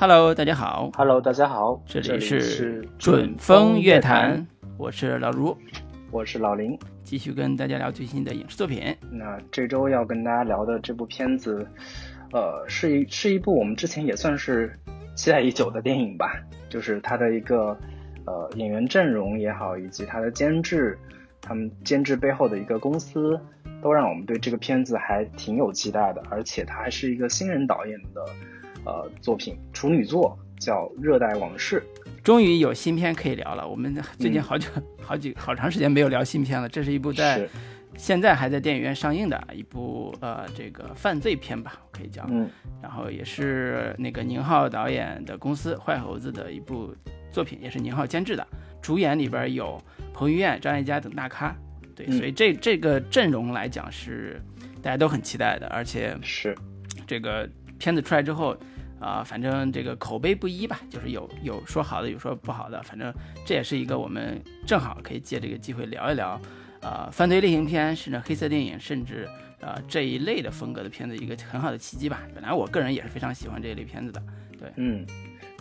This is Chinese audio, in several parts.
Hello，大家好。Hello，大家好，这里里是是准风乐坛，我是老卢，我是老林。继续跟大家聊最新的影视作品。那这周要跟大家聊的这部片子，呃，是一是一部我们之前也算是期待已久的电影吧，就是它的一个呃演员阵容也好，以及它的监制，他们监制背后的一个公司，都让我们对这个片子还挺有期待的，而且它还是一个新人导演的呃作品，处女作叫《热带往事》。终于有新片可以聊了。我们最近好久、好几好长时间没有聊新片了。这是一部在现在还在电影院上映的一部呃这个犯罪片吧，可以叫。嗯然后也是那个宁浩导演的公司坏猴子的一部作品，也是宁浩监制的。主演里边有彭于晏、张艾嘉等大咖，对，嗯所以这这个阵容来讲是大家都很期待的，而且是这个片子出来之后，啊、反正这个口碑不一吧，就是有有说好的，有说不好的，反正这也是一个我们正好可以借这个机会聊一聊，呃，犯罪类型片，甚至黑色电影，甚至呃这一类的风格的片子一个很好的契机吧。本来我个人也是非常喜欢这一类片子的，对嗯，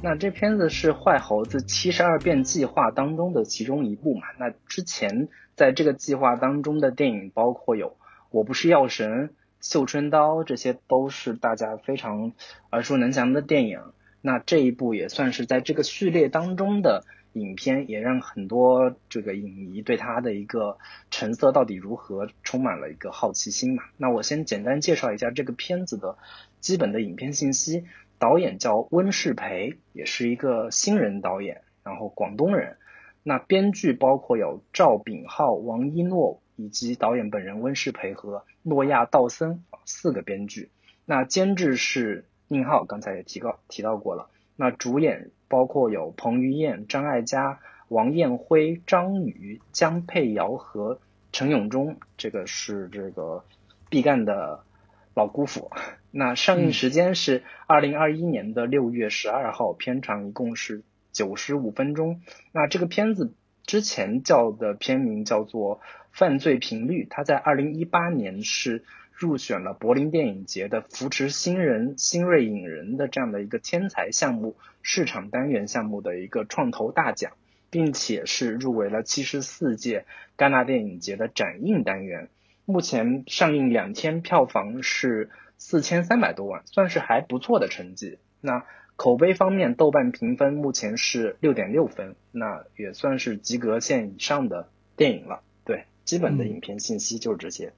那这片子是坏猴子七十二变计划当中的其中一部嘛？那之前在这个计划当中的电影包括有《我不是药神》《绣春刀》，这些都是大家非常耳熟能详的电影。那这一部也算是在这个序列当中的影片，也让很多这个影迷对它的一个成色到底如何充满了一个好奇心嘛。那我先简单介绍一下这个片子的基本的影片信息。导演叫温世培，也是一个新人导演，然后广东人。那编剧包括有赵炳浩、王一诺以及导演本人温世培和诺亚·道森啊四个编剧。那监制是宁浩，刚才也提到提到过了。那主演包括有彭于晏、张艾嘉、王艳辉、张宇、江佩瑶和陈永忠，这个是这个毕赣的老姑父。那上映时间是二零二一年的六月十二号，片长一共是九十五分钟。那这个片子之前叫的片名叫做《犯罪频率》，它在二零一八年是入选了柏林电影节的扶持新人、新锐影人的这样的一个天才项目市场单元项目的一个创投大奖，并且是入围了七十四届戛纳电影节的展映单元。目前上映两天，票房是四千三百多万，算是还不错的成绩。那口碑方面，豆瓣评分目前是六点六分，那也算是及格线以上的电影了。对，基本的影片信息就是这些。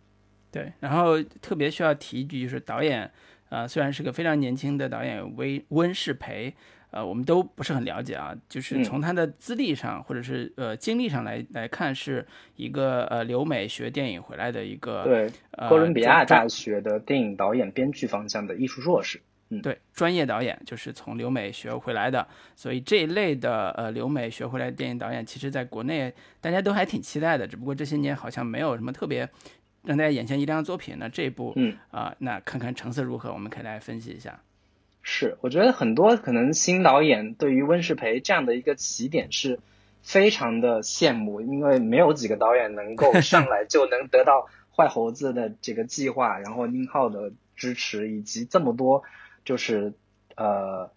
对，然后特别需要提一句，就是导演，呃，虽然是个非常年轻的导演温温世培，呃，我们都不是很了解啊，就是嗯从他的资历上或者是呃经历上来来看，是一个呃留美学电影回来的一个对，呃哥伦比亚大学的电影导演编剧方向的艺术硕士。对，专业导演就是从留美学回来的，所以这一类的呃留美学回来的电影导演，其实在国内大家都还挺期待的，只不过这些年好像没有什么特别让大家眼前一亮的作品。那这一部，嗯啊、那看看成色如何，我们可以来分析一下。是，我觉得很多可能新导演对于温世培这样的一个起点是非常的羡慕，因为没有几个导演能够 上来就能得到坏猴子的这个计划，然后宁浩的支持，以及这么多就是呃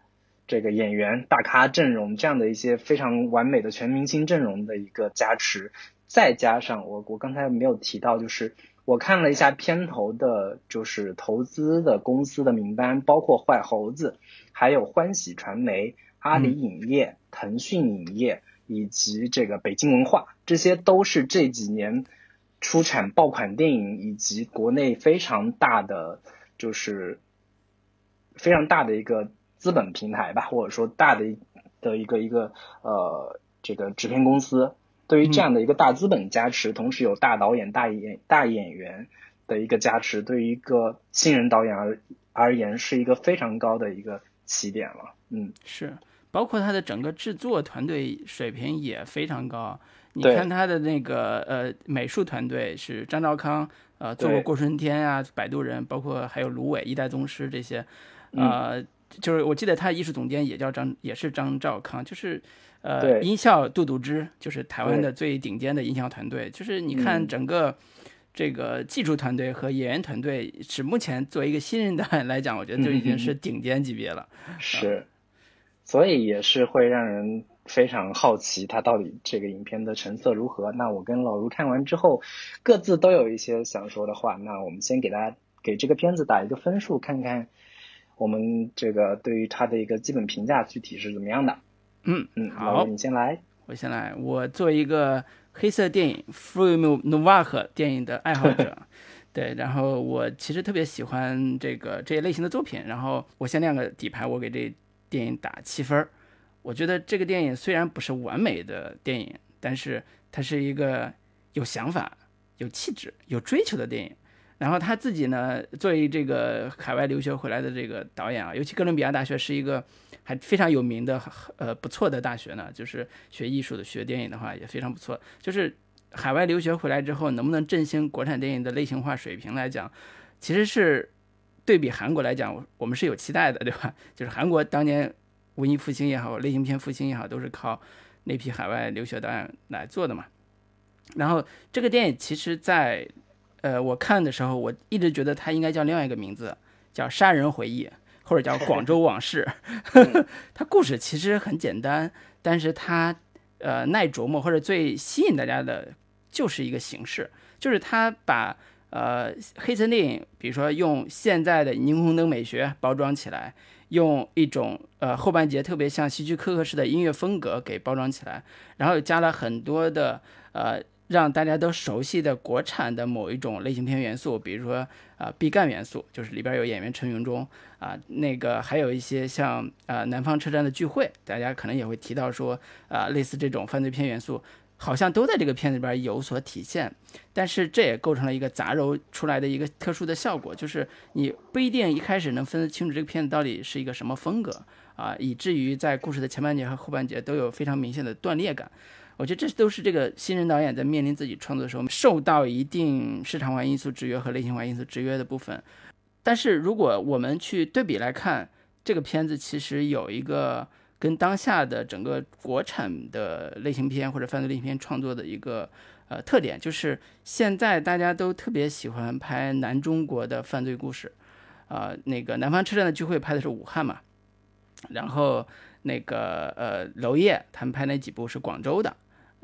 这个演员大咖阵容这样的一些非常完美的全明星阵容的一个加持，再加上我我刚才没有提到，就是我看了一下片头的，就是投资的公司的名单，包括坏猴子，还有欢喜传媒、阿里影业、腾讯影业以及这个北京文化，这些都是这几年出产爆款电影以及国内非常大的，就是非常大的一个资本平台吧，或者说大的一的一个一个呃这个制片公司。对于这样的一个大资本加持，同时有大导演、大演大演员的一个加持，对于一个新人导演而而言，是一个非常高的一个起点了。嗯，是，包括他的整个制作团队水平也非常高。你看他的那个呃美术团队是张兆康，呃做过《过春天》啊，《摆渡人》，包括还有芦苇、一代宗师这些，嗯呃，就是我记得他艺术总监也叫张，也是张兆康，就是呃音效杜笃之，就是台湾的最顶尖的音效团队，就是你看嗯整个。这个技术团队和演员团队，是目前作为一个新人导演 来讲，我觉得就已经是顶尖级别了。是。所以也是会让人非常好奇，他到底这个影片的成色如何。那我跟老卢看完之后，各自都有一些想说的话。那我们先给大家给这个片子打一个分数，看看我们这个对于它的一个基本评价具体是怎么样的。嗯嗯，好，你先来。我先来。我作为一个黑色电影 （Film Novak 电影的爱好者，对，然后我其实特别喜欢这个这一类型的作品。然后我先亮个底牌，我给这电影打七分儿。我觉得这个电影虽然不是完美的电影，但是它是一个有想法、有气质、有追求的电影。然后他自己呢，作为这个海外留学回来的这个导演啊，尤其哥伦比亚大学是一个。还非常有名的，呃，不错的大学呢，就是学艺术的、学电影的话也非常不错。就是海外留学回来之后，能不能振兴国产电影的类型化水平来讲，其实是对比韩国来讲，我们是有期待的，对吧？就是韩国当年文艺复兴也好，类型片复兴也好，都是靠那批海外留学导演来做的嘛。然后这个电影其实，在呃我看的时候，我一直觉得它应该叫另外一个名字，叫《杀人回忆》。或者叫《广州往事》，它故事其实很简单，但是它呃耐琢磨或者最吸引大家的就是一个形式，就是它把呃黑色电影，比如说用现在的霓虹灯美学包装起来，用一种呃后半截特别像希区柯克式的音乐风格给包装起来，然后加了很多的呃。让大家都熟悉的国产的某一种类型片元素，比如说啊毕赣元素，就是里边有演员陈云忠啊，那个还有一些像啊南方车站的聚会，大家可能也会提到说啊类似这种犯罪片元素，好像都在这个片子里边有所体现。但是这也构成了一个杂糅出来的一个特殊的效果，就是你不一定一开始能分得清楚这个片子到底是一个什么风格啊，以至于在故事的前半节和后半节都有非常明显的断裂感。我觉得这都是这个新人导演在面临自己创作的时候受到一定市场化因素制约和类型化因素制约的部分。但是如果我们去对比来看，这个片子其实有一个跟当下的整个国产的类型片或者犯罪类型片创作的一个呃特点，就是现在大家都特别喜欢拍南中国的犯罪故事。啊，那个南方车站的聚会拍的是武汉嘛，然后那个呃娄烨他们拍那几部是广州的。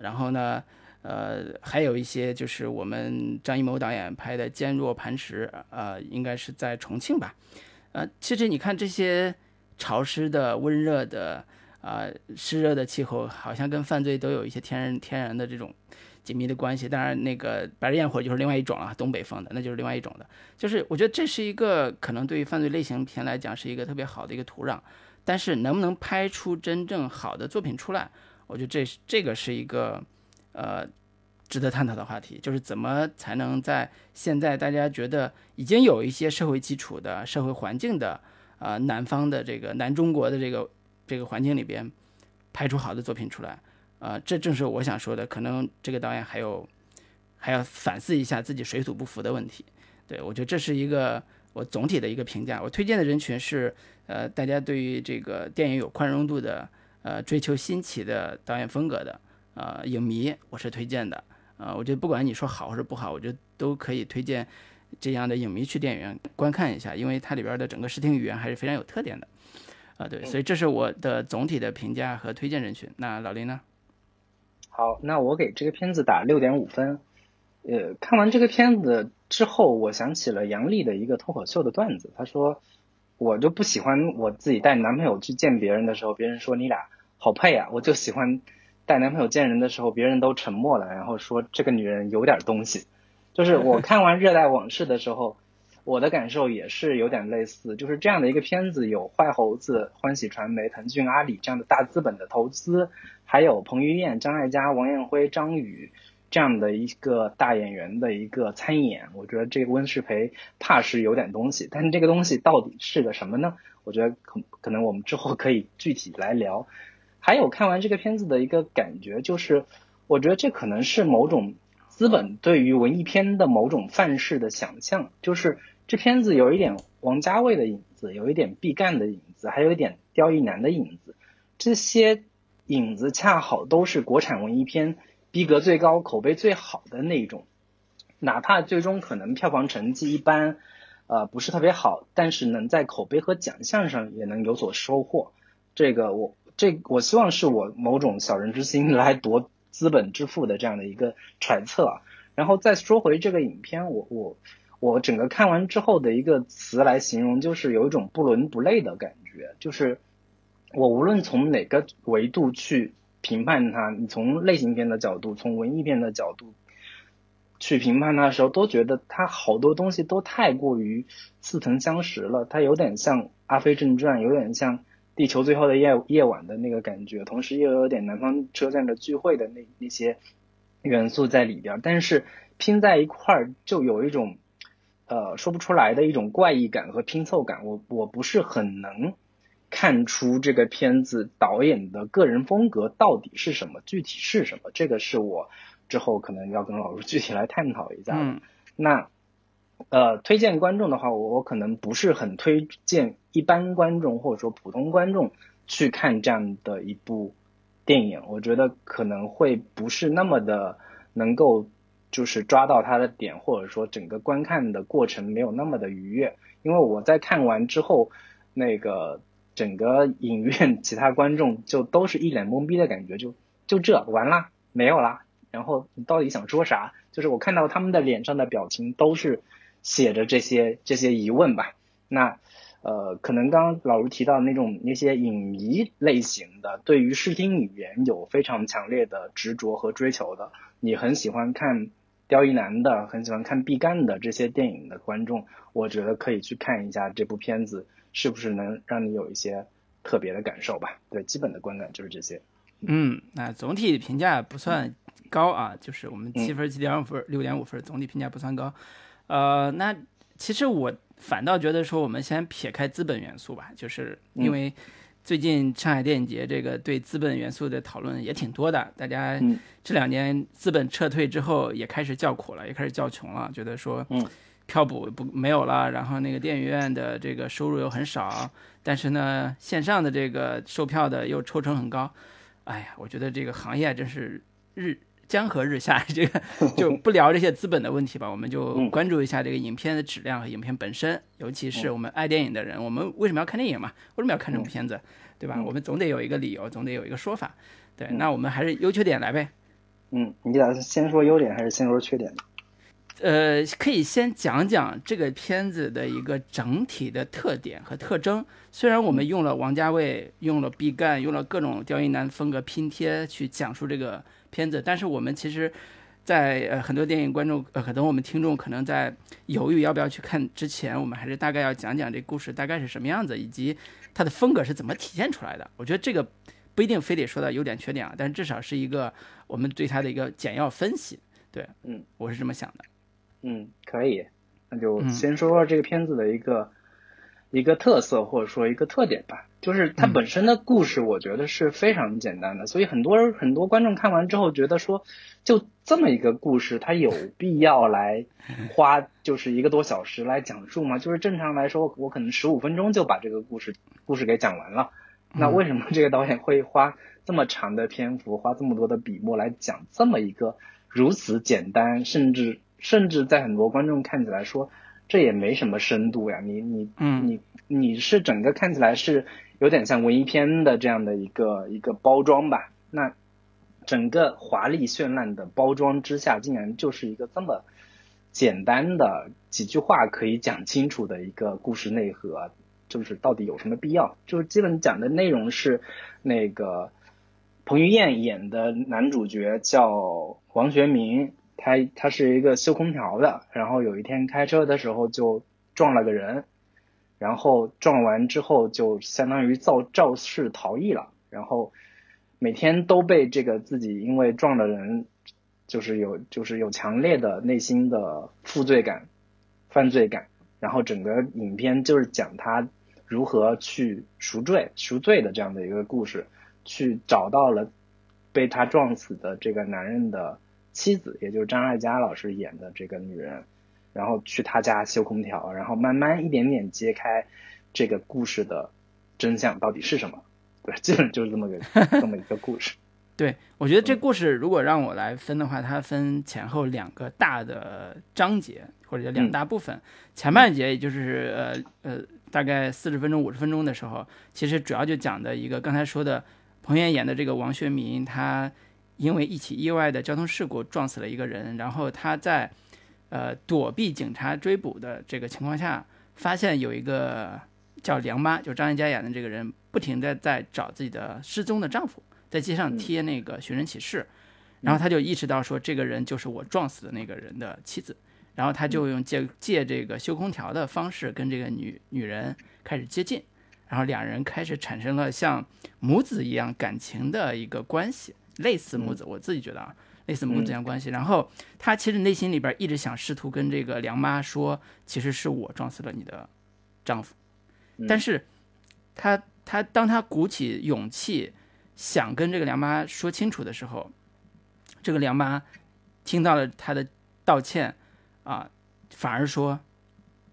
然后呢，呃，还有一些就是我们张艺谋导演拍的《坚若磐石》，呃，应该是在重庆吧。呃，其实你看这些潮湿的、温热的、啊湿热的气候，好像跟犯罪都有一些天然天然的这种紧密的关系。当然，那个白日焰火就是另外一种了，东北风的，那就是另外一种的。就是我觉得这是一个可能对于犯罪类型片来讲是一个特别好的一个土壤，但是能不能拍出真正好的作品出来？我觉得这是这个是一个，呃，值得探讨的话题，就是怎么才能在现在大家觉得已经有一些社会基础的社会环境的，呃，南方的这个南中国的这个这个环境里边，拍出好的作品出来，呃，这正是我想说的，可能这个导演还有还要反思一下自己水土不服的问题。对我觉得这是一个我总体的一个评价。我推荐的人群是，呃，大家对于这个电影有宽容度的。呃，追求新奇的导演风格的呃影迷，我是推荐的。呃，我觉得不管你说好或者不好，我觉得都可以推荐这样的影迷去电影院观看一下，因为它里边的整个视听语言还是非常有特点的。啊，对，所以这是我的总体的评价和推荐人群。那老林呢？好，那我给这个片子打六点五分。呃，看完这个片子之后，我想起了杨笠的一个脱口秀的段子，他说。我就不喜欢我自己带男朋友去见别人的时候，别人说你俩好配啊。我就喜欢带男朋友见人的时候，别人都沉默了，然后说这个女人有点东西。就是我 看完《热带往事》的时候，我的感受也是有点类似。就是这样的一个片子，有坏猴子、欢喜传媒、腾讯、阿里这样的大资本的投资，还有彭于晏、张艾嘉、王艳辉、张宇。这样的一个大演员的一个参演，我觉得这个温世培怕是有点东西，但是这个东西到底是个什么呢？我觉得可可能我们之后可以具体来聊。还有看完这个片子的一个感觉，就是我觉得这可能是某种资本对于文艺片的某种范式的想象，就是这片子有一点王家卫的影子，有一点毕赣的影子，还有一点刁亦男的影子，这些影子恰好都是国产文艺片。逼格最高、口碑最好的那一种，哪怕最终可能票房成绩一般，呃，不是特别好，但是能在口碑和奖项上也能有所收获，这个我这我希望是我某种小人之心来夺资本之富的这样的一个揣测啊。然后再说回这个影片，我我我整个看完之后的一个词来形容，就是有一种不伦不类的感觉。就是我无论从哪个维度去评判它，你从类型片的角度，从文艺片的角度。去评判它的时候，都觉得它好多东西都太过于似曾相识了。它有点像《阿飞正传》，有点像《地球最后的夜夜晚》的那个感觉，同时又有点《南方车站的聚会》的那那些元素在里边。但是拼在一块儿，就有一种呃说不出来的一种怪异感和拼凑感。我我不是很能看出这个片子导演的个人风格到底是什么，具体是什么。这个是我。之后可能要跟老师 具体来探讨一下。嗯，那呃，推荐观众的话，我我可能不是很推荐一般观众或者说普通观众去看这样的一部电影。我觉得可能会不是那么的能够就是抓到他的点，或者说整个观看的过程没有那么的愉悦。因为我在看完之后，那个整个影院其他观众就都是一脸懵逼的感觉，就就这完啦没有啦。然后你到底想说啥？就是我看到他们的脸上的表情都是写着这些这些疑问吧。那呃，可能刚刚老卢提到那种那些影迷类型的，对于视听语言有非常强烈的执着和追求的，你很喜欢看刁亦男的，很喜欢看毕赣的这些电影的观众，我觉得可以去看一下这部片子，是不是能让你有一些特别的感受吧？对，基本的观感就是这些。嗯，那总体评价不算。高啊，就是我们七分、七点五分、六点五分，总体评价不算高。呃，那其实我反倒觉得说，我们先撇开资本元素吧，就是因为最近上海电影节这个对资本元素的讨论也挺多的，大家这两年资本撤退之后也开始叫苦了，也开始叫穷了，觉得说票补不没有了，然后那个电影院的这个收入又很少，但是呢，线上的这个售票的又抽成很高。哎呀，我觉得这个行业真是日。江河日下，这个 就不聊这些资本的问题吧，我们就关注一下这个影片的质量和影片本身，尤其是我们爱电影的人，我们为什么要看电影嘛？为什么要看这种片子，对吧？我们总得有一个理由，总得有一个说法。对，那我们还是优缺点来呗。嗯，你打算先说优点还是先说缺点？呃，可以先讲讲这个片子的一个整体的特点和特征。虽然我们用了王家卫，用了毕赣，用了各种刁亦男风格拼贴去讲述这个。片子，但是我们其实，在呃很多电影观众呃很多我们听众可能在犹豫要不要去看之前，我们还是大概要讲讲这故事大概是什么样子，以及它的风格是怎么体现出来的。我觉得这个不一定非得说到优点缺点啊，但是至少是一个我们对它的一个简要分析。对，嗯，我是这么想的。嗯，可以，那就先说说这个片子的一个一个特色或者说一个特点吧。就是它本身的故事，我觉得是非常简单的，所以很多人很多观众看完之后觉得说，就这么一个故事，它有必要来花就是一个多小时来讲述吗？就是正常来说，我可能十五分钟就把这个故事故事给讲完了。那为什么这个导演会花这么长的篇幅，花这么多的笔墨来讲这么一个如此简单，甚至甚至在很多观众看起来说，这也没什么深度呀？你你你你是整个看起来是。有点像文艺片的这样的一个一个包装吧，那整个华丽绚烂的包装之下，竟然就是一个这么简单的几句话可以讲清楚的一个故事内核，就是到底有什么必要？就是基本讲的内容是那个彭于晏演的男主角叫王学明，他他是一个修空调的，然后有一天开车的时候就撞了个人。然后撞完之后就相当于肇肇事逃逸了，然后每天都被这个自己因为撞了人，就是有就是有强烈的内心的负罪感、犯罪感，然后整个影片就是讲他如何去赎罪、赎罪的这样的一个故事，去找到了被他撞死的这个男人的妻子，也就是张艾嘉老师演的这个女人。然后去他家修空调，然后慢慢一点点揭开这个故事的真相到底是什么？对，基本就是这么个 这么一个故事。对，我觉得这故事如果让我来分的话，它分前后两个大的章节或者叫两大部分。前半节也就是呃呃大概四十分钟、五十分钟的时候，其实主要就讲的一个刚才说的彭于晏演的这个王学民，他因为一起意外的交通事故撞死了一个人，然后他在呃躲避警察追捕的这个情况下，发现有一个叫梁妈，就张艾嘉演的这个人，不停的在找自己的失踪的丈夫，在街上贴那个寻人启事，然后他就意识到说这个人就是我撞死的那个人的妻子。然后他就用借借这个修空调的方式跟这个女女人开始接近，然后两人开始产生了像母子一样感情的一个关系，类似母子，我自己觉得啊，类似母子这样关系。然后他其实内心里边一直想试图跟这个梁妈说，其实是我撞死了你的丈夫，但是他他当他鼓起勇气想跟这个梁妈说清楚的时候，这个梁妈听到了他的道歉。啊，反而说，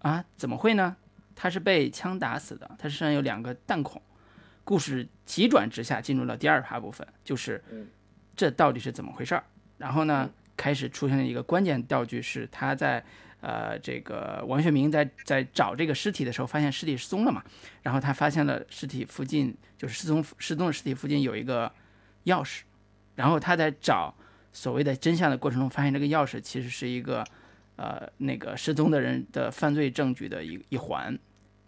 啊，怎么会呢？他是被枪打死的，他身上有两个弹孔。故事急转直下，进入了第二趴部分，就是这到底是怎么回事儿？然后呢，开始出现了一个关键道具，是他在呃，这个王学明在在找这个尸体的时候，发现尸体失踪了嘛？然后他发现了尸体附近，就是失踪失踪的尸体附近有一个钥匙，然后他在找所谓的真相的过程中，发现这个钥匙其实是一个。呃，那个失踪的人的犯罪证据的一一环，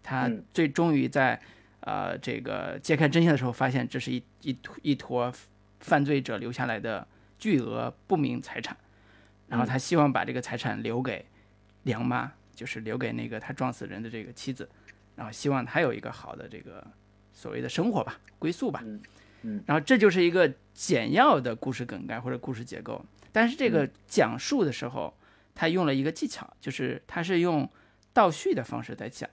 他最终于在呃这个揭开真相的时候，发现这是一一一坨犯罪者留下来的巨额不明财产，然后他希望把这个财产留给梁妈，就是留给那个他撞死人的这个妻子，然后希望他有一个好的这个所谓的生活吧，归宿吧，嗯，然后这就是一个简要的故事梗概或者故事结构，但是这个讲述的时候。他用了一个技巧，就是他是用倒叙的方式在讲，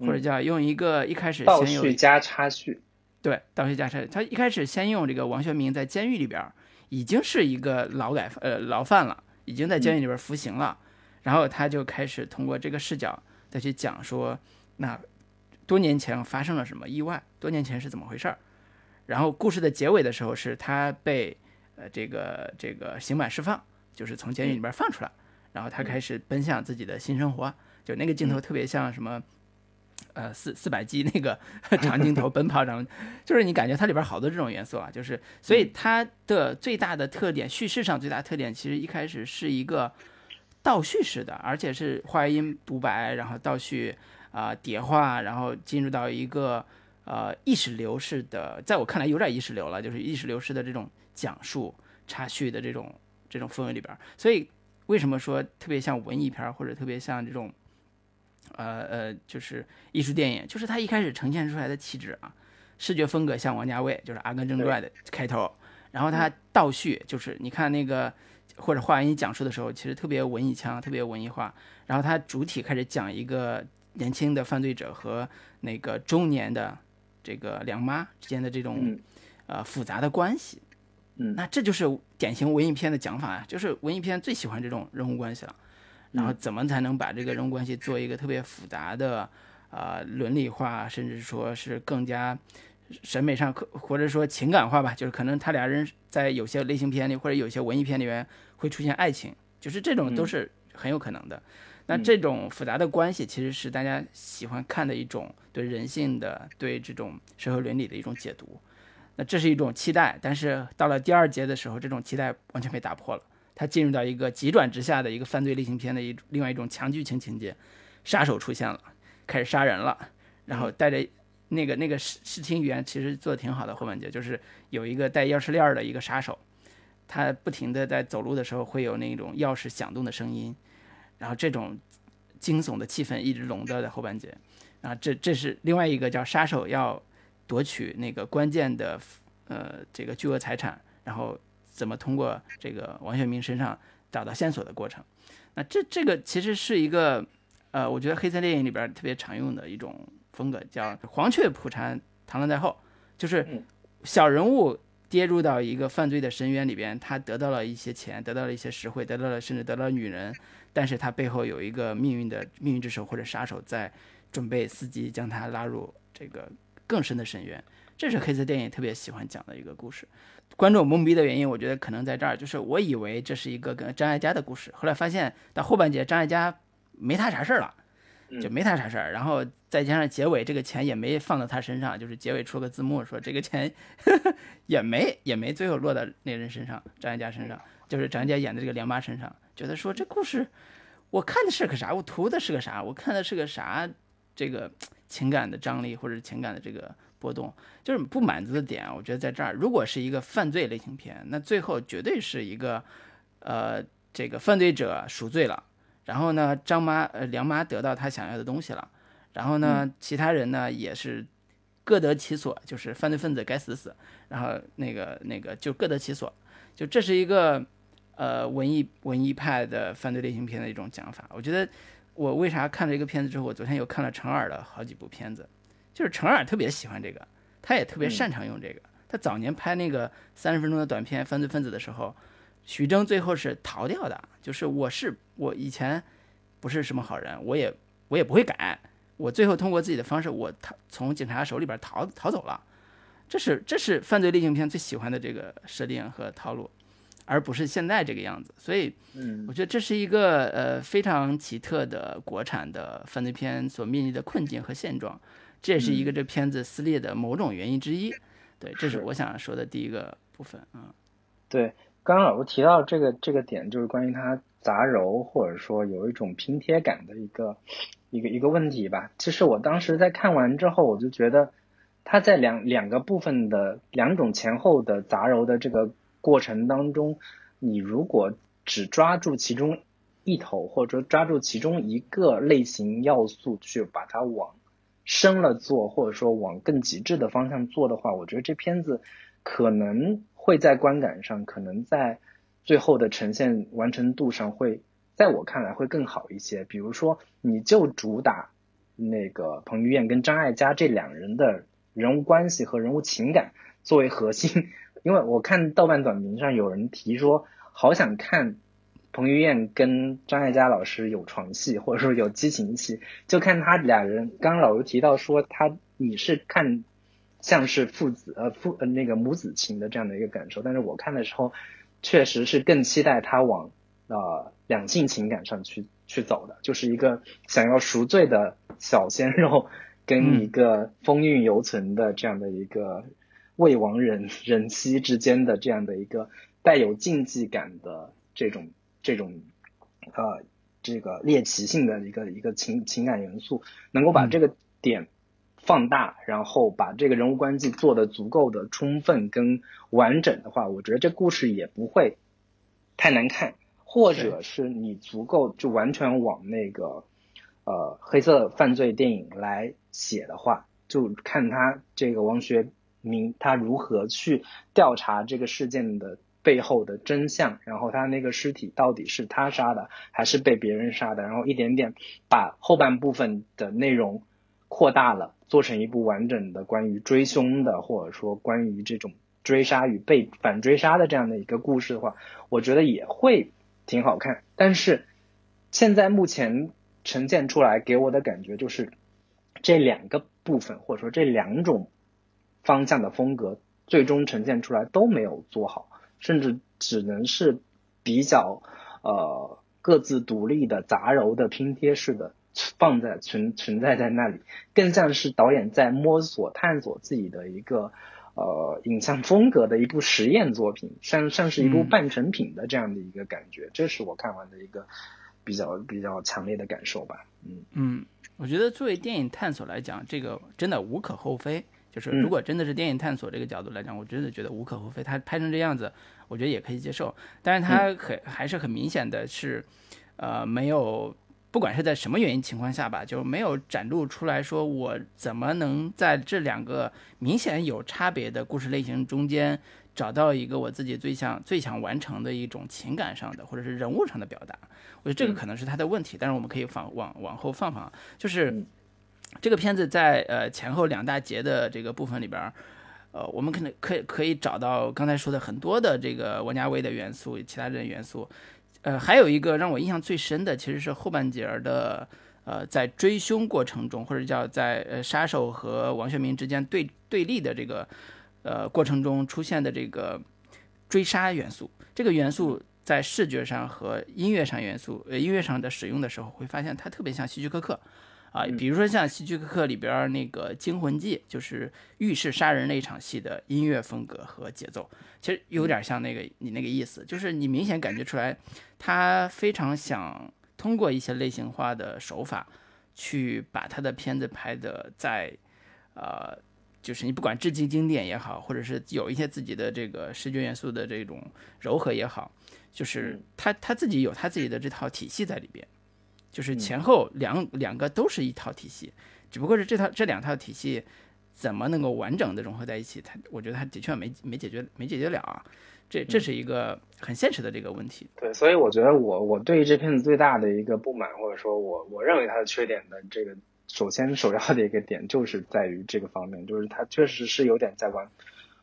或者叫用一个一开始倒叙加插叙，对，倒叙加插叙。他一开始先用这个王学明在监狱里边已经是一个劳改呃劳犯了，已经在监狱里边服刑了，然后他就开始通过这个视角再去讲说，那多年前发生了什么意外，多年前是怎么回事儿，然后故事的结尾的时候是他被呃这个这个刑满释放，就是从监狱里边放出来。然后他开始奔向自己的新生活，就那个镜头特别像什么，呃，四四百 G 那个 长镜头 奔跑长，就是你感觉它里边好多这种元素啊，就是所以它的最大的特点，叙事上最大特点其实一开始是一个倒叙式的，而且是话音独白，然后倒叙啊叠画，然后进入到一个呃意识流式的，在我看来有点意识流了，就是意识流式的这种讲述插叙的这种这种氛围里边，所以。为什么说特别像文艺片或者特别像这种，呃呃，就是艺术电影？就是它一开始呈现出来的气质啊，视觉风格像王家卫，就是《阿甘正传》的开头。然后它倒叙，就是你看那个或者话音讲述的时候，其实特别文艺腔，特别文艺化。然后它主体开始讲一个年轻的犯罪者和那个中年的这个梁妈之间的这种呃复杂的关系。嗯，那这就是典型文艺片的讲法啊，就是文艺片最喜欢这种人物关系了。然后怎么才能把这个人物关系做一个特别复杂的，呃，伦理化，甚至说是更加审美上，或者说情感化吧？就是可能他俩人在有些类型片里或者有些文艺片里面会出现爱情，就是这种都是很有可能的。那这种复杂的关系其实是大家喜欢看的一种对人性的、对这种社会伦理的一种解读。那这是一种期待，但是到了第二节的时候，这种期待完全被打破了。他进入到一个急转直下的一个犯罪类型片的一另外一种强剧情情节，杀手出现了，开始杀人了，然后带着那个那个视视听语言其实做的挺好的。后半截就是有一个带钥匙链的一个杀手，他不停的在走路的时候会有那种钥匙响动的声音，然后这种惊悚的气氛一直笼罩在后半节。啊，这这是另外一个叫杀手要。夺取那个关键的呃这个巨额财产，然后怎么通过这个王学明身上找到线索的过程，那这这个其实是一个呃我觉得黑色电影里边特别常用的一种风格，叫黄雀捕蝉，螳螂在后，就是小人物跌入到一个犯罪的深渊里边，他得到了一些钱，得到了一些实惠，得到了甚至得到了女人，但是他背后有一个命运的命运之手或者杀手在准备伺机将他拉入这个。更深的深渊，这是黑色电影特别喜欢讲的一个故事。观众懵逼的原因，我觉得可能在这儿，就是我以为这是一个跟张艾嘉的故事，后来发现到后半截张艾嘉没他啥事儿了，就没他啥事儿。然后再加上结尾这个钱也没放到他身上，就是结尾出个字幕说这个钱 也没也没最后落到那人身上，张艾嘉身上，就是张艾嘉演的这个梁妈身上，觉得说这故事我看的是个啥，我图的是个啥，我看的是个啥这个情感的张力或者情感的这个波动，就是不满足的点，我觉得在这儿。如果是一个犯罪类型片，那最后绝对是一个呃这个犯罪者赎罪了。然后呢，张妈呃梁妈得到她想要的东西了，然后呢，其他人呢也是各得其所，就是犯罪分子该死死，然后那个那个就各得其所，就这是一个呃文艺文艺派的犯罪类型片的一种讲法。我觉得我为啥看了一个片子之后，我昨天又看了陈耳的好几部片子，就是程耳特别喜欢这个，他也特别擅长用这个。他早年拍那个三十分钟的短片《犯罪分子》的时候。徐峥最后是逃掉的，就是我是我以前不是什么好人，我也我也不会改，我最后通过自己的方式，我逃从警察手里边逃逃走了，这是这是犯罪类型片最喜欢的这个设定和套路，而不是现在这个样子，所以，嗯，我觉得这是一个呃非常奇特的国产的犯罪片所面临的困境和现状，这也是一个这片子撕裂的某种原因之一，对，这是我想说的第一个部分啊，对。刚刚老师提到这个这个点，就是关于它杂糅或者说有一种拼贴感的一个一个一个问题吧。其实我当时在看完之后，我就觉得它在两两个部分的两种前后的杂糅的这个过程当中，你如果只抓住其中一头，或者说抓住其中一个类型要素去把它往深了做，或者说往更极致的方向做的话，我觉得这片子可能。会在观感上，可能在最后的呈现完成度上，会在我看来会更好一些。比如说，你就主打那个彭于晏跟张艾嘉这两人的人物关系和人物情感作为核心，因为我看豆瓣短评上有人提说，好想看彭于晏跟张艾嘉老师有床戏，或者说有激情戏，就看他俩人。刚刚老师提到说，他你是看。像是父子呃父呃那个母子情的这样的一个感受，但是我看的时候，确实是更期待他往呃两性情感上去去走的，就是一个想要赎罪的小鲜肉，跟一个风韵犹存的这样的一个未亡人人妻之间的这样的一个带有禁忌感的这种这种呃这个猎奇性的一个一个情情感元素，能够把这个点。放大，然后把这个人物关系做的足够的充分跟完整的话，我觉得这故事也不会太难看，或者是你足够就完全往那个呃黑色犯罪电影来写的话，就看他这个王学明他如何去调查这个事件的背后的真相，然后他那个尸体到底是他杀的还是被别人杀的，然后一点点把后半部分的内容扩大了。做成一部完整的关于追凶的，或者说关于这种追杀与被反追杀的这样的一个故事的话，我觉得也会挺好看。但是现在目前呈现出来给我的感觉就是，这两个部分或者说这两种方向的风格，最终呈现出来都没有做好，甚至只能是比较呃各自独立的杂糅的拼贴式的。放在存存在在那里，更像是导演在摸索探索自己的一个呃影像风格的一部实验作品，像像是一部半成品的这样的一个感觉，这是我看完的一个比较比较强烈的感受吧。嗯嗯，我觉得作为电影探索来讲，这个真的无可厚非。就是如果真的是电影探索这个角度来讲，我真的觉得无可厚非。他拍成这样子，我觉得也可以接受。但是他很还是很明显的是，呃，没有。不管是在什么原因情况下吧，就没有展露出来说我怎么能在这两个明显有差别的故事类型中间找到一个我自己最想最想完成的一种情感上的或者是人物上的表达。我觉得这个可能是他的问题，但是我们可以放往往后放放，就是这个片子在呃前后两大节的这个部分里边，呃，我们可能可以可以找到刚才说的很多的这个王家卫的元素，其他的元素。呃，还有一个让我印象最深的，其实是后半截的，呃，在追凶过程中，或者叫在呃杀手和王学明之间对对立的这个呃过程中出现的这个追杀元素。这个元素在视觉上和音乐上元素，呃音乐上的使用的时候，会发现它特别像希区柯克，啊，比如说像希区柯克里边那个《惊魂记》，就是浴室杀人那一场戏的音乐风格和节奏，其实有点像那个你那个意思，就是你明显感觉出来，他非常想通过一些类型化的手法，去把他的片子拍的在，呃，就是你不管致敬经典也好，或者是有一些自己的这个视觉元素的这种柔和也好，就是他他自己有他自己的这套体系在里边。就是前后两两个都是一套体系，只不过是这套这两套体系怎么能够完整的融合在一起？它我觉得它的确没没解决没解决了啊，这这是一个很现实的这个问题。对，所以我觉得我我对于这片子最大的一个不满，或者说我我认为它的缺点的这个首先首要的一个点就是在于这个方面，就是它确实是有点在玩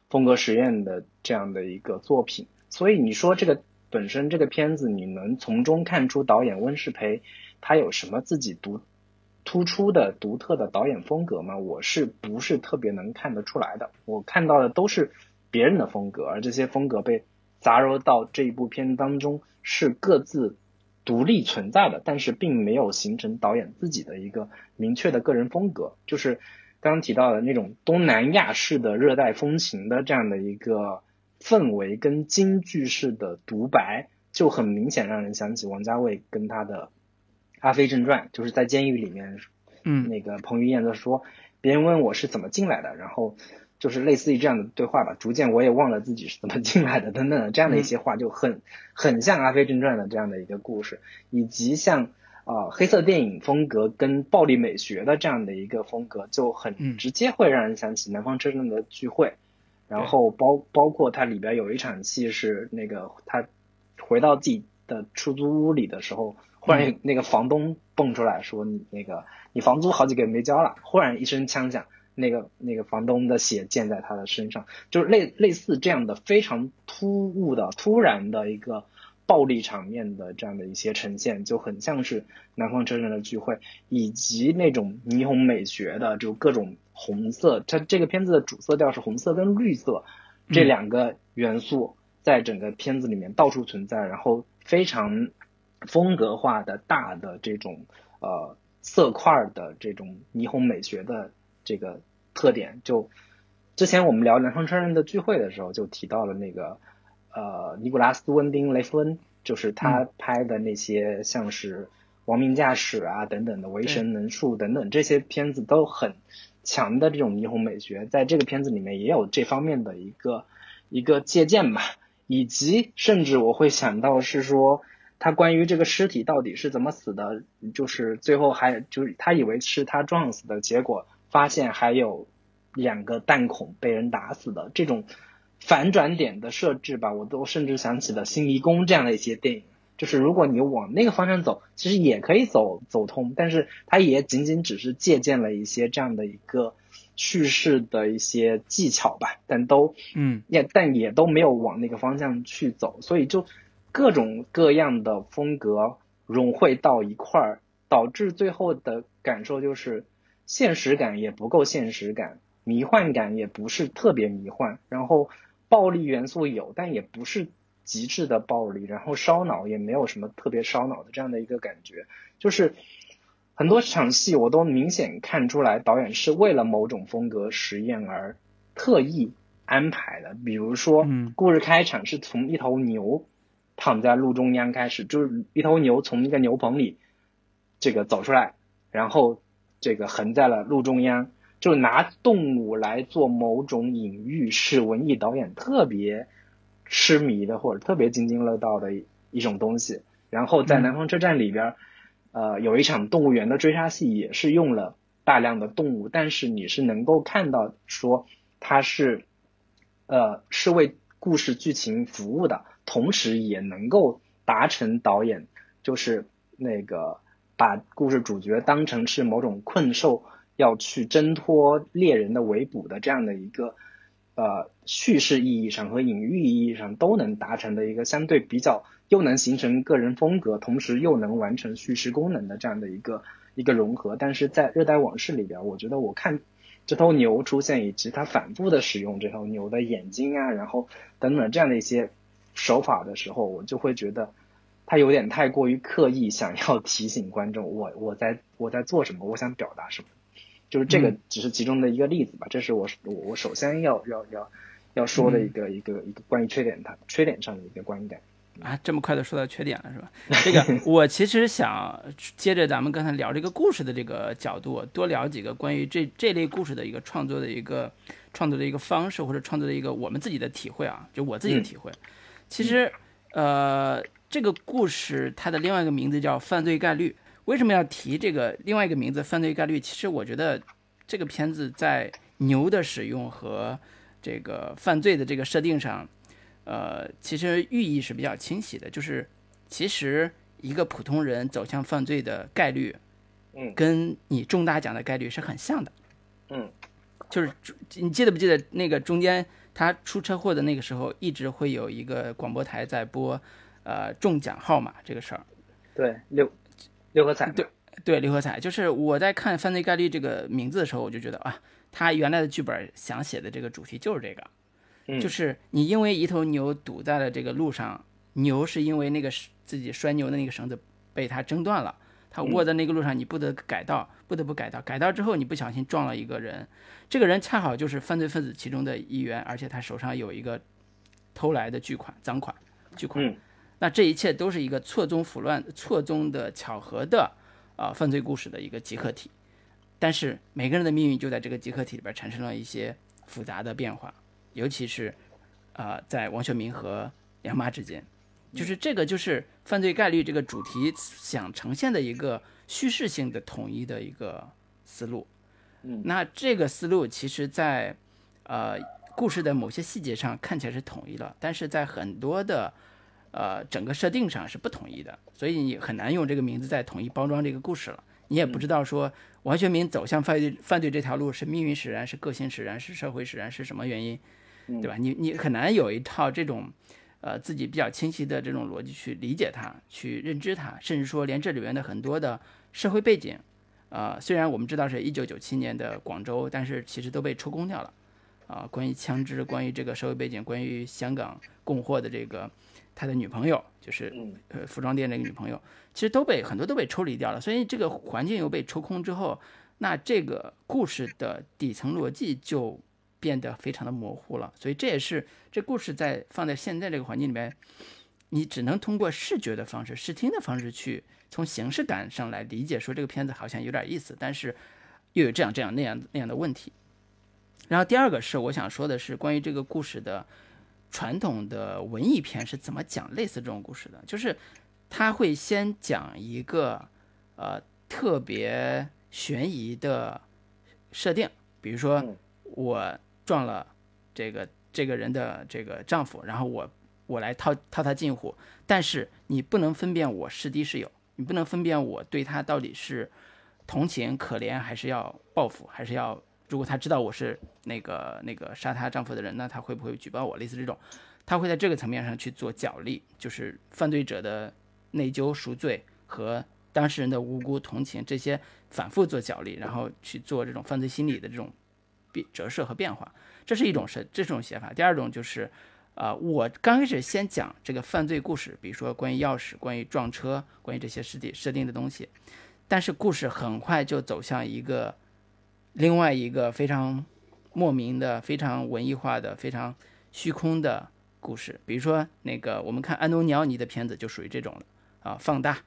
风格实验的这样的一个作品。所以你说这个本身这个片子，你能从中看出导演温世培。他有什么自己独突出的独特的导演风格吗？我是不是特别能看得出来的？我看到的都是别人的风格，而这些风格被杂糅到这一部片当中，是各自独立存在的，但是并没有形成导演自己的一个明确的个人风格。就是刚刚提到的那种东南亚式的热带风情的这样的一个氛围，跟京剧式的独白，就很明显让人想起王家卫跟他的。《阿飞正传》就是在监狱里面，嗯，那个彭于晏在说，别人问我是怎么进来的，然后就是类似于这样的对话吧。逐渐我也忘了自己是怎么进来的，等等这样的一些话，就很很像《阿飞正传》的这样的一个故事，以及像啊黑色电影风格跟暴力美学的这样的一个风格，就很直接会让人想起《南方车站的聚会》，然后包包括它里边有一场戏是那个他回到自己的出租屋里的时候。忽然，那个房东蹦出来说：“你那个，你房租好几个月没交了。”忽然一声枪响，那个那个房东的血溅在他的身上，就是类类似这样的非常突兀的、突然的一个暴力场面的这样的一些呈现，就很像是南方车站的聚会，以及那种霓虹美学的，就各种红色。它这个片子的主色调是红色跟绿色这两个元素，在整个片子里面到处存在，然后非常。风格化的大的这种呃色块的这种霓虹美学的这个特点，就之前我们聊南方车站的聚会的时候就提到了那个呃尼古拉斯温丁雷夫恩，就是他拍的那些像是《亡命驾驶》啊等等的《维神能术》等等这些片子都很强的这种霓虹美学，在这个片子里面也有这方面的一个一个借鉴吧，以及甚至我会想到是说。他关于这个尸体到底是怎么死的，就是最后还就是他以为是他撞死的，结果发现还有两个弹孔被人打死的这种反转点的设置吧，我都甚至想起了《新迷宫》这样的一些电影。就是如果你往那个方向走，其实也可以走走通，但是它也仅仅只是借鉴了一些这样的一个叙事的一些技巧吧，但都嗯也但也都没有往那个方向去走，所以就。各种各样的风格融汇到一块儿，导致最后的感受就是现实感也不够现实感，迷幻感也不是特别迷幻，然后暴力元素有，但也不是极致的暴力，然后烧脑也没有什么特别烧脑的这样的一个感觉，就是很多场戏我都明显看出来导演是为了某种风格实验而特意安排的，比如说故事开场是从一头牛。躺在路中央开始，就是一头牛从一个牛棚里这个走出来，然后这个横在了路中央，就拿动物来做某种隐喻，是文艺导演特别痴迷的或者特别津津乐道的一种东西。然后在南方车站里边，呃，有一场动物园的追杀戏，也是用了大量的动物，但是你是能够看到说它是呃是为故事剧情服务的。同时也能够达成导演就是那个把故事主角当成是某种困兽要去挣脱猎人的围捕的这样的一个呃叙事意义上和隐喻意义上都能达成的一个相对比较又能形成个人风格，同时又能完成叙事功能的这样的一个一个融合。但是在《热带往事》里边，我觉得我看这头牛出现以及他反复的使用这头牛的眼睛啊，然后等等这样的一些。手法的时候，我就会觉得他有点太过于刻意，想要提醒观众我我在我在做什么，我想表达什么，就是这个只是其中的一个例子吧。这是我我我首先要要要要说的一个一个一个关于缺点它缺点上的一个观点。啊，这么快的说到缺点了是吧？这个 我其实想接着咱们刚才聊这个故事的这个角度，多聊几个关于这这类故事的一个创作的一个创作的一个方式，或者创作的一个我们自己的体会啊，就我自己的体会。其实，呃，这个故事它的另外一个名字叫《犯罪概率》。为什么要提这个另外一个名字《犯罪概率》？其实我觉得这个片子在牛的使用和这个犯罪的这个设定上。呃，其实寓意是比较清晰的，就是其实一个普通人走向犯罪的概率，嗯，跟你中大奖的概率是很像的，嗯，就是你记得不记得那个中间他出车祸的那个时候，一直会有一个广播台在播，呃，中奖号码这个事儿，对，六六合彩，对对，六合彩，就是我在看犯罪概率这个名字的时候，我就觉得啊，他原来的剧本想写的这个主题就是这个。就是你因为一头牛堵在了这个路上，牛是因为那个自己拴牛的那个绳子被它挣断了，它卧在那个路上，你不得改道，不得不改道，改道之后你不小心撞了一个人，这个人恰好就是犯罪分子其中的一员，而且他手上有一个偷来的巨款赃款，巨款，那这一切都是一个错综复乱、错综的巧合的啊犯罪故事的一个集合体，但是每个人的命运就在这个集合体里边产生了一些复杂的变化。尤其是，啊，在王学明和梁妈之间，就是这个就是犯罪概率这个主题想呈现的一个叙事性的统一的一个思路。嗯，那这个思路其实，在呃故事的某些细节上看起来是统一了，但是在很多的呃整个设定上是不统一的，所以你很难用这个名字再统一包装这个故事了。你也不知道说王学明走向犯罪犯罪这条路是命运使然，是个性使然，是社会使然，是什么原因？对吧？你你很难有一套这种，呃，自己比较清晰的这种逻辑去理解它，去认知它，甚至说连这里面的很多的社会背景，啊，虽然我们知道是一九九七年的广州，但是其实都被抽空掉了，啊，关于枪支，关于这个社会背景，关于香港供货的这个他的女朋友，就是呃服装店那个女朋友，其实都被很多都被抽离掉了，所以这个环境又被抽空之后，那这个故事的底层逻辑就。变得非常的模糊了，所以这也是这故事在放在现在这个环境里面，你只能通过视觉的方式、视听的方式去从形式感上来理解，说这个片子好像有点意思，但是又有这样这样那样那样的问题。然后第二个是我想说的是关于这个故事的传统的文艺片是怎么讲类似这种故事的，就是他会先讲一个呃特别悬疑的设定，比如说我。撞了这个这个人的这个丈夫，然后我我来套套他近乎，但是你不能分辨我是敌是友，你不能分辨我对他到底是同情可怜还是要报复，还是要如果他知道我是那个那个杀他丈夫的人，那他会不会举报我？类似这种，他会在这个层面上去做角力，就是犯罪者的内疚赎罪和当事人的无辜同情这些反复做角力，然后去做这种犯罪心理的这种。折射和变化，这是一种是这种写法。第二种就是，啊，我刚开始先讲这个犯罪故事，比如说关于钥匙、关于撞车、关于这些实体设定的东西，但是故事很快就走向一个另外一个非常莫名的、非常文艺化的、非常虚空的故事。比如说那个我们看安东尼奥尼的片子就属于这种的啊，放大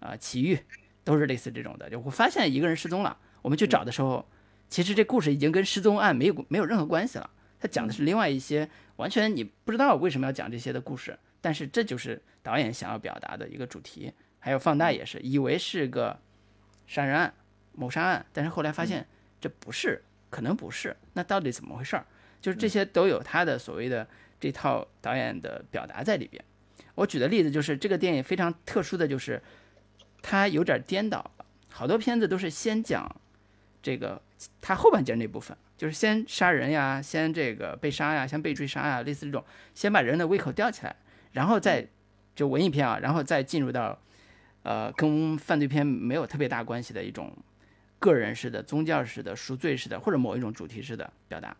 啊，奇遇都是类似这种的。就我发现一个人失踪了，我们去找的时候。其实这故事已经跟失踪案没有没有任何关系了，他讲的是另外一些完全你不知道为什么要讲这些的故事，但是这就是导演想要表达的一个主题。还有放大也是，以为是个杀人案、谋杀案，但是后来发现这不是，可能不是，那到底怎么回事儿？就是这些都有他的所谓的这套导演的表达在里边。我举的例子就是这个电影非常特殊的就是，它有点颠倒了，好多片子都是先讲这个。他后半截那部分就是先杀人呀，先这个被杀呀，先被追杀呀，类似这种，先把人的胃口吊起来，然后再就文艺片啊，然后再进入到呃跟犯罪片没有特别大关系的一种个人式的、宗教式的、赎罪式的或者某一种主题式的表达。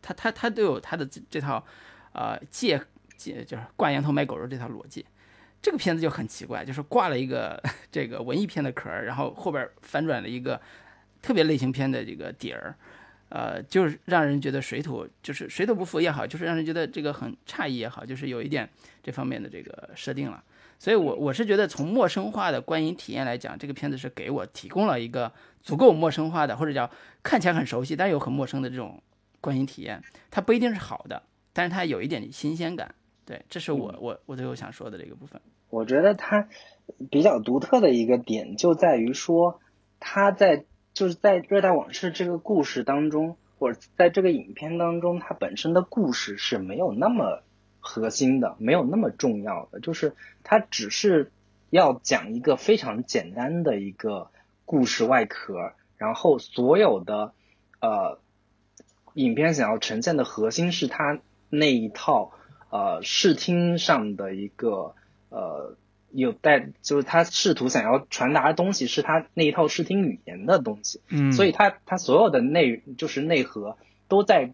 他他他都有他的这套呃借借就是挂羊头卖狗肉这套逻辑。这个片子就很奇怪，就是挂了一个 这个文艺片的壳儿，然后后边反转了一个特别类型片的这个底儿，呃，就是让人觉得水土就是水土不服也好，就是让人觉得这个很诧异也好，就是有一点这方面的这个设定了。所以，我我是觉得从陌生化的观影体验来讲，这个片子是给我提供了一个足够陌生化的，或者叫看起来很熟悉但又很陌生的这种观影体验。它不一定是好的，但是它有一点新鲜感。对，这是我我我最后想说的这个部分。我觉得它比较独特的一个点就在于说，它在就是在《热带往事》这个故事当中，或者在这个影片当中，它本身的故事是没有那么。核心的没有那么重要的，就是它只是要讲一个非常简单的一个故事外壳，然后所有的呃影片想要呈现的核心是它那一套呃视听上的一个呃有带，就是他试图想要传达的东西是他那一套视听语言的东西，嗯，所以他他所有的内就是内核都在。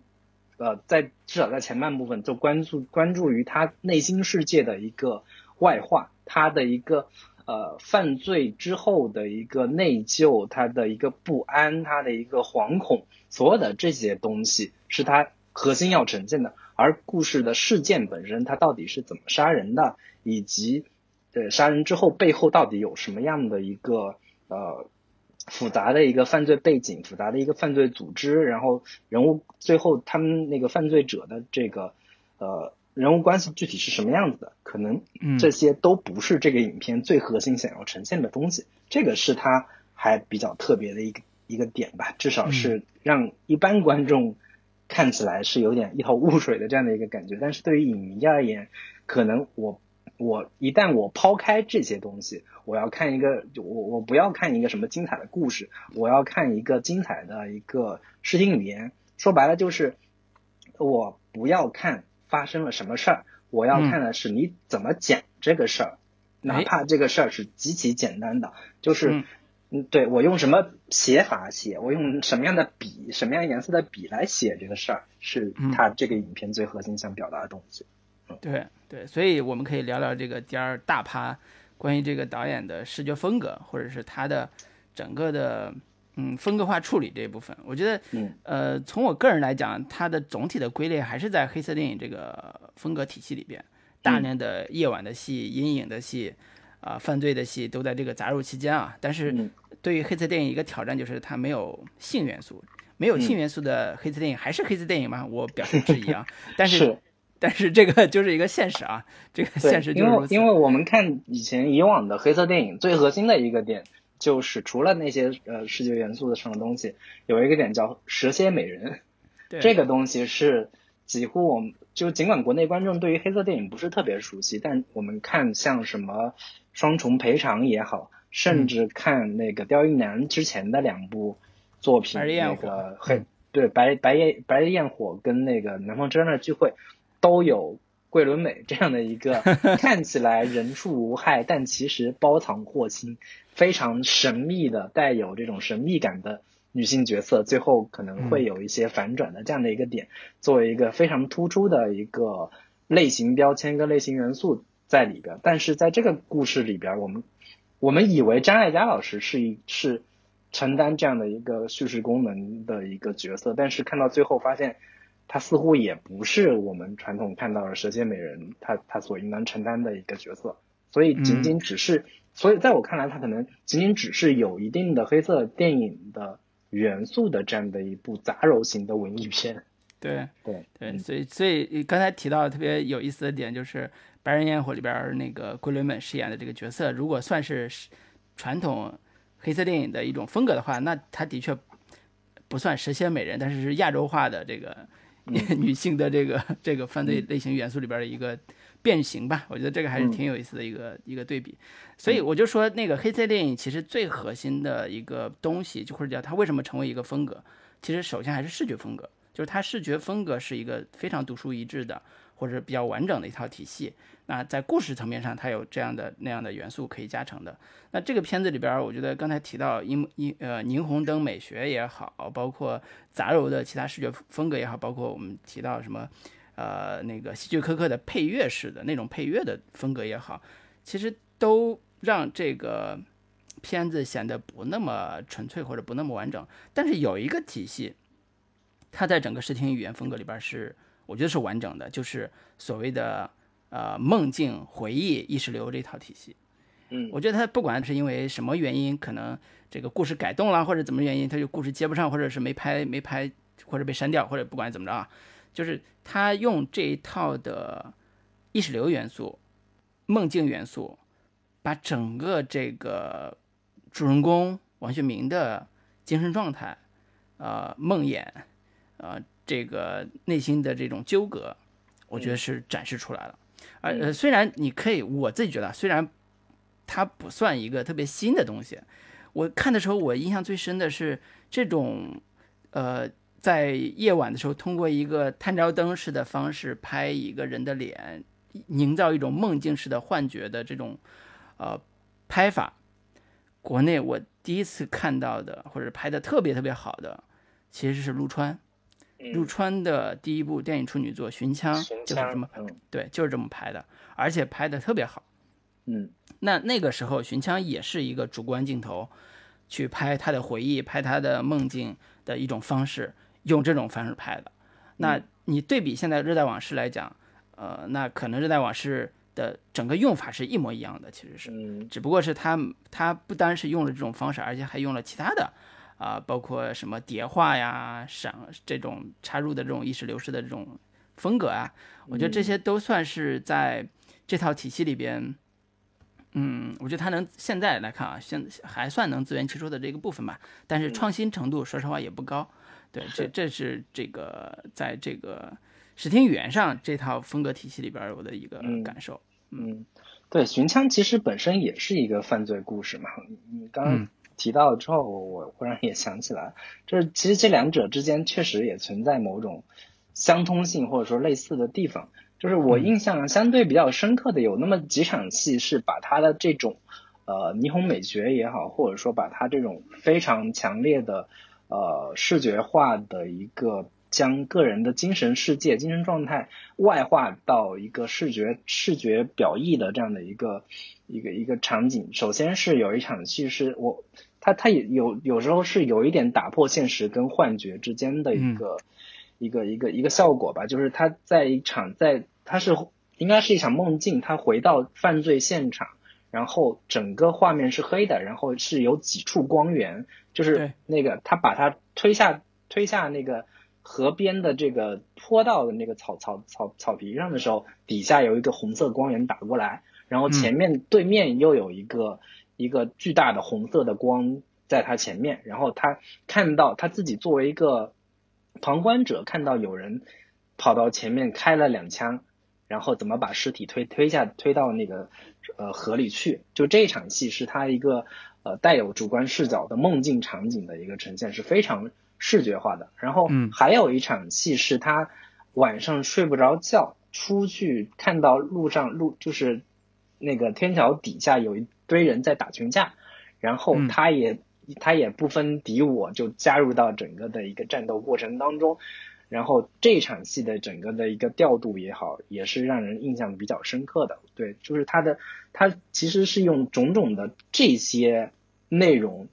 呃，在至少在前半部分就关注关注于他内心世界的一个外化，他的一个呃犯罪之后的一个内疚，他的一个不安，他的一个惶恐，所有的这些东西是他核心要呈现的。而故事的事件本身，他到底是怎么杀人的，以及呃杀人之后背后到底有什么样的一个呃。复杂的一个犯罪背景，复杂的一个犯罪组织，然后人物最后他们那个犯罪者的这个呃人物关系具体是什么样子的，可能这些都不是这个影片最核心想要呈现的东西。这个是它还比较特别的一个一个点吧，至少是让一般观众看起来是有点一头雾水的这样的一个感觉。但是对于影迷而言，可能我。我一旦我抛开这些东西，我要看一个，我我不要看一个什么精彩的故事，我要看一个精彩的一个视听语言。说白了就是，我不要看发生了什么事儿，我要看的是你怎么讲这个事儿，哪怕这个事儿是极其简单的，就是，嗯，对我用什么写法写，我用什么样的笔，什么样颜色的笔来写这个事儿，是他这个影片最核心想表达的东西。对对，所以我们可以聊聊这个第二大趴，关于这个导演的视觉风格，或者是他的整个的嗯风格化处理这一部分。我觉得，呃，从我个人来讲，它的总体的归类还是在黑色电影这个风格体系里边，大量的夜晚的戏、阴影的戏，啊，犯罪的戏都在这个杂糅期间啊。但是对于黑色电影一个挑战就是它没有性元素，没有性元素的黑色电影还是黑色电影吗？我表示质疑啊。但是。但是这个就是一个现实啊，这个现实就是因为因为我们看以前以往的黑色电影，最核心的一个点就是除了那些呃视觉元素的什么东西，有一个点叫蛇蝎美人，这个东西是几乎我们就尽管国内观众对于黑色电影不是特别熟悉，但我们看像什么双重赔偿也好，甚至看那个刁亦男之前的两部作品，那个黑对白白夜白日焰火跟那个南方车站的聚会。都有桂纶镁这样的一个 看起来人畜无害，但其实包藏祸心、非常神秘的、带有这种神秘感的女性角色，最后可能会有一些反转的这样的一个点，作为一个非常突出的一个类型标签跟类型元素在里边。但是在这个故事里边，我们我们以为张艾嘉老师是一是承担这样的一个叙事功能的一个角色，但是看到最后发现。他似乎也不是我们传统看到的蛇蝎美人，他他所应当承担的一个角色，所以仅仅只是，所以在我看来，他可能仅仅只是有一定的黑色电影的元素的这样的一部杂糅型的文艺片。对对对，所以所以刚才提到特别有意思的点就是《白人烟火》里边那个桂纶镁饰演的这个角色，如果算是传统黑色电影的一种风格的话，那他的确不算蛇蝎美人，但是是亚洲化的这个。女性的这个 这个犯罪类型元素里边的一个变形吧，我觉得这个还是挺有意思的一个一个对比。所以我就说，那个黑色电影其实最核心的一个东西，就或者叫它为什么成为一个风格，其实首先还是视觉风格，就是它视觉风格是一个非常独树一帜的，或者比较完整的一套体系。那在故事层面上，它有这样的那样的元素可以加成的。那这个片子里边，我觉得刚才提到荧荧呃霓虹灯美学也好，包括杂糅的其他视觉风格也好，包括我们提到什么呃那个希区柯克的配乐式的那种配乐的风格也好，其实都让这个片子显得不那么纯粹或者不那么完整。但是有一个体系，它在整个视听语言风格里边是，我觉得是完整的，就是所谓的呃梦境、回忆、意识流这套体系。嗯，我觉得他不管是因为什么原因，可能这个故事改动了，或者怎么原因，他就故事接不上，或者是没拍没拍，或者被删掉，或者不管怎么着啊，就是他用这一套的意识流元素、梦境元素，把整个这个主人公王学明的精神状态、呃梦魇、呃这个内心的这种纠葛，我觉得是展示出来了。而呃，虽然你可以，我自己觉得，虽然它不算一个特别新的东西。我看的时候，我印象最深的是这种，呃，在夜晚的时候，通过一个探照灯式的方式拍一个人的脸，营造一种梦境式的幻觉的这种，呃，拍法。国内我第一次看到的，或者拍的特别特别好的，其实是陆川。陆川的第一部电影处女作《寻枪》就是这么拍，对，就是这么拍的，而且拍的特别好。嗯，那那个时候，寻枪也是一个主观镜头，去拍他的回忆、拍他的梦境的一种方式，用这种方式拍的。那你对比现在《热带往事》来讲，呃，那可能《热带往事》的整个用法是一模一样的，其实是，只不过是他他不单是用了这种方式，而且还用了其他的，啊，包括什么叠画呀、闪这种插入的这种意识流式的这种风格啊，我觉得这些都算是在这套体系里边。嗯，我觉得它能现在来看啊，现还算能自圆其说的这个部分吧，但是创新程度说实话也不高。对，这这是这个在这个视听语言上这套风格体系里边我的一个感受。嗯，对，寻枪其实本身也是一个犯罪故事嘛。你刚刚提到了之后，我忽然也想起来，就是其实这两者之间确实也存在某种相通性或者说类似的地方。就是我印象相对比较深刻的有那么几场戏，是把他的这种呃霓虹美学也好，或者说把他这种非常强烈的呃视觉化的一个将个人的精神世界、精神状态外化到一个视觉视觉表意的这样的一个一个一个场景。首先是有一场戏是我他他也有有时候是有一点打破现实跟幻觉之间的一个一个一个一个效果吧，就是他在一场在。他是应该是一场梦境，他回到犯罪现场，然后整个画面是黑的，然后是有几处光源，就是那个他把他推下推下那个河边的这个坡道的那个草草草草皮上的时候，底下有一个红色光源打过来，然后前面对面又有一个一个巨大的红色的光在他前面，然后他看到他自己作为一个旁观者，看到有人跑到前面开了两枪。然后怎么把尸体推推下推到那个呃河里去？就这场戏是他一个呃带有主观视角的梦境场景的一个呈现，是非常视觉化的。然后还有一场戏是他晚上睡不着觉，出去看到路上路就是那个天桥底下有一堆人在打群架，然后他也他也不分敌我，就加入到整个的一个战斗过程当中。然后这场戏的整个的一个调度也好，也是让人印象比较深刻的。对，就是他的，他其实是用种种的这些内容，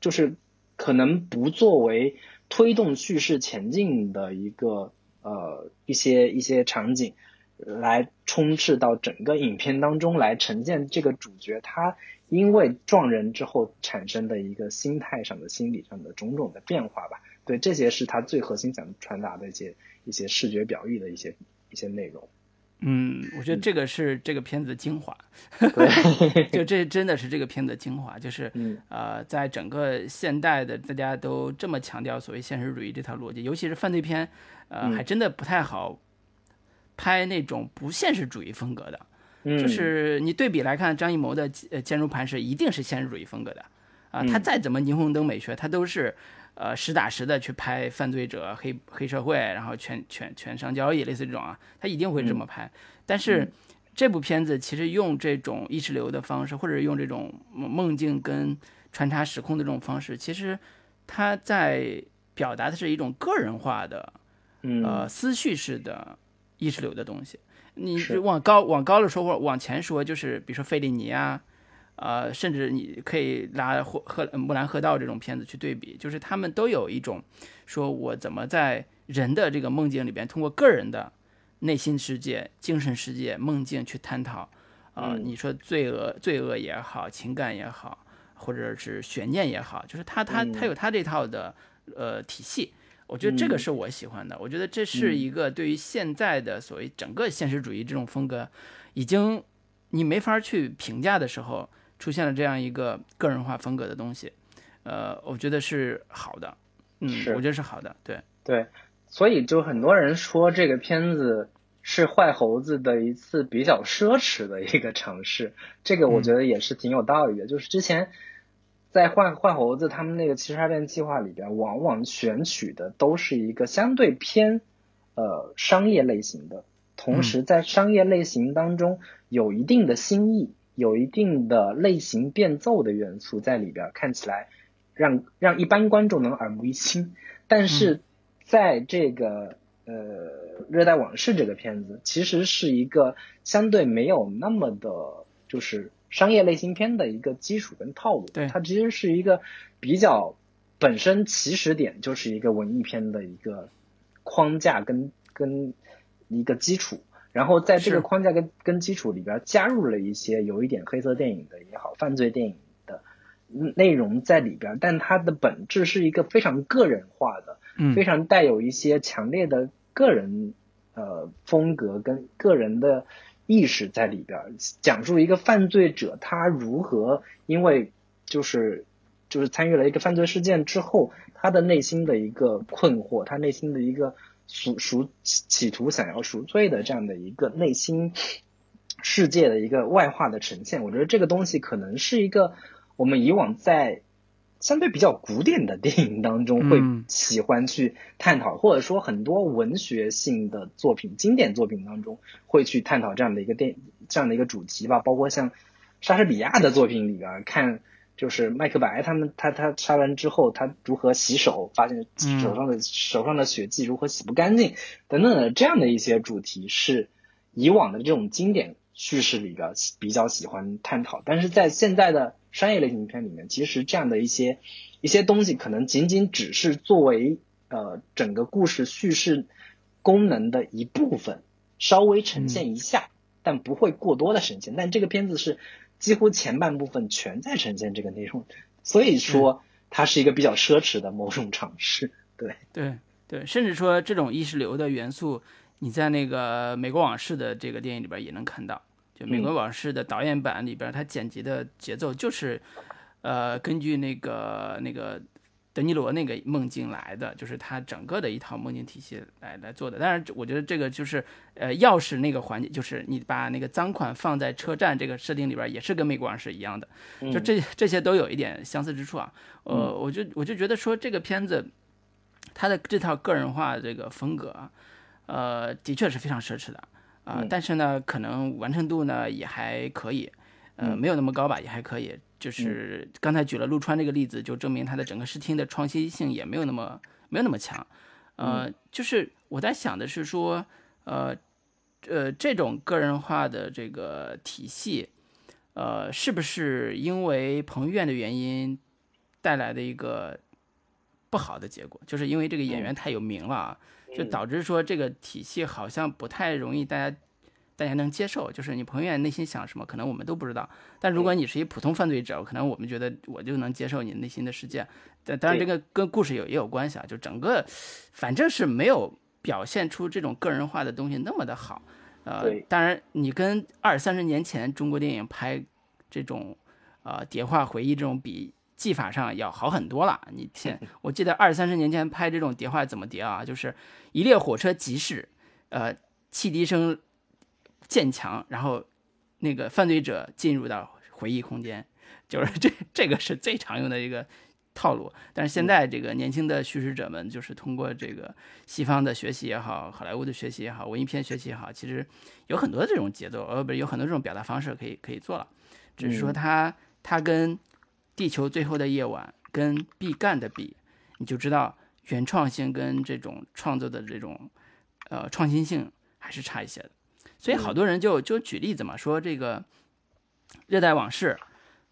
就是可能不作为推动叙事前进的一个呃一些一些场景，来充斥到整个影片当中，来呈现这个主角他因为撞人之后产生的一个心态上的、心理上的种种的变化吧。对，这些是他最核心想传达的一些一些视觉表意的一些一些内容。嗯，我觉得这个是这个片子的精华。对，就这真的是这个片子的精华，就是呃，在整个现代的大家都这么强调所谓现实主义这套逻辑，尤其是犯罪片，呃，还真的不太好拍那种不现实主义风格的。嗯，就是你对比来看，张艺谋的《呃坚如磐石》一定是现实主义风格的啊，他再怎么霓虹灯美学，他都是。呃，实打实的去拍犯罪者、黑黑社会，然后权权权商交易，类似这种啊，他一定会这么拍。但是这部片子其实用这种意识流的方式，或者用这种梦境跟穿插时空的这种方式，其实他在表达的是一种个人化的，呃，思绪式的。意识流的东西。你往高往高了说，或往前说，就是比如说费里尼啊，呃，甚至你可以拿霍赫木兰河道这种片子去对比，就是他们都有一种说我怎么在人的这个梦境里边，通过个人的内心世界、精神世界、梦境去探讨。啊，你说罪恶、罪恶也好，情感也好，或者是悬念也好，就是他他他有他这套的呃体系。我觉得这个是我喜欢的。我觉得这是一个对于现在的所谓整个现实主义这种风格，已经你没法去评价的时候，出现了这样一个个人化风格的东西，呃，我觉得是好的。嗯，我觉得是好的。对对，所以就很多人说这个片子是坏猴子的一次比较奢侈的一个尝试，这个我觉得也是挺有道理的。就是之前。在换换猴子他们那个七十二变计划里边，往往选取的都是一个相对偏呃商业类型的，同时在商业类型当中有一定的新意，有一定的类型变奏的元素在里边，看起来让让一般观众能耳目一新。但是在这个呃热带往事这个片子，其实是一个相对没有那么的，就是。商业类型片的一个基础跟套路，对。它其实是一个比较本身起始点就是一个文艺片的一个框架跟跟一个基础，然后在这个框架跟跟基础里边加入了一些有一点黑色电影的也好，犯罪电影的内容在里边，但它的本质是一个非常个人化的，非常带有一些强烈的个人呃风格跟个人的。意识在里边，讲述一个犯罪者他如何因为就是就是参与了一个犯罪事件之后，他的内心的一个困惑，他内心的一个赎赎企图想要赎罪的这样的一个内心世界的一个外化的呈现。我觉得这个东西可能是一个我们以往在。相对比较古典的电影当中，会喜欢去探讨，或者说很多文学性的作品、经典作品当中会去探讨这样的一个电这样的一个主题吧。包括像莎士比亚的作品里边，看就是麦克白他们他他杀完之后，他如何洗手，发现手上的手上的血迹如何洗不干净等等的这样的一些主题，是以往的这种经典叙事里边比较喜欢探讨，但是在现在的。商业类型片里面，其实这样的一些一些东西，可能仅仅只是作为呃整个故事叙事功能的一部分，稍微呈现一下，但不会过多的呈现。但这个片子是几乎前半部分全在呈现这个内容，所以说它是一个比较奢侈的某种尝试。对对对，甚至说这种意识流的元素，你在那个《美国往事》的这个电影里边也能看到。就《美国往事》的导演版里边，它剪辑的节奏就是，呃，根据那个那个德尼罗那个梦境来的，就是他整个的一套梦境体系来来做的。当然，我觉得这个就是呃，钥匙那个环节，就是你把那个赃款放在车站这个设定里边，也是跟《美国往事》一样的，就这这些都有一点相似之处啊。呃，我就我就觉得说这个片子，它的这套个人化这个风格啊，呃，的确是非常奢侈的。啊，但是呢，可能完成度呢也还可以，呃，没有那么高吧，也还可以。就是刚才举了陆川这个例子，就证明他的整个视听的创新性也没有那么没有那么强。呃，就是我在想的是说，呃，呃，这种个人化的这个体系，呃，是不是因为彭于晏的原因带来的一个不好的结果？就是因为这个演员太有名了啊。就导致说这个体系好像不太容易大家大家能接受，就是你彭于晏内心想什么，可能我们都不知道。但如果你是一普通犯罪者，可能我们觉得我就能接受你内心的世界。但当然这个跟故事有也有关系啊，就整个反正是没有表现出这种个人化的东西那么的好。呃，当然你跟二三十年前中国电影拍这种呃叠化回忆这种比。技法上要好很多了。你 现，我记得二三十年前拍这种谍画怎么叠啊？就是一列火车急驶，呃，汽笛声渐强，然后那个犯罪者进入到回忆空间，就是这这个是最常用的一个套路。但是现在这个年轻的叙事者们，就是通过这个西方的学习也好，好莱坞的学习也好，文艺片学习也好，其实有很多这种节奏，呃，不是有很多这种表达方式可以可以做了，只是说他他跟。地球最后的夜晚跟毕赣的比，你就知道原创性跟这种创作的这种呃创新性还是差一些的。所以好多人就就举例子嘛，说这个《热带往事》，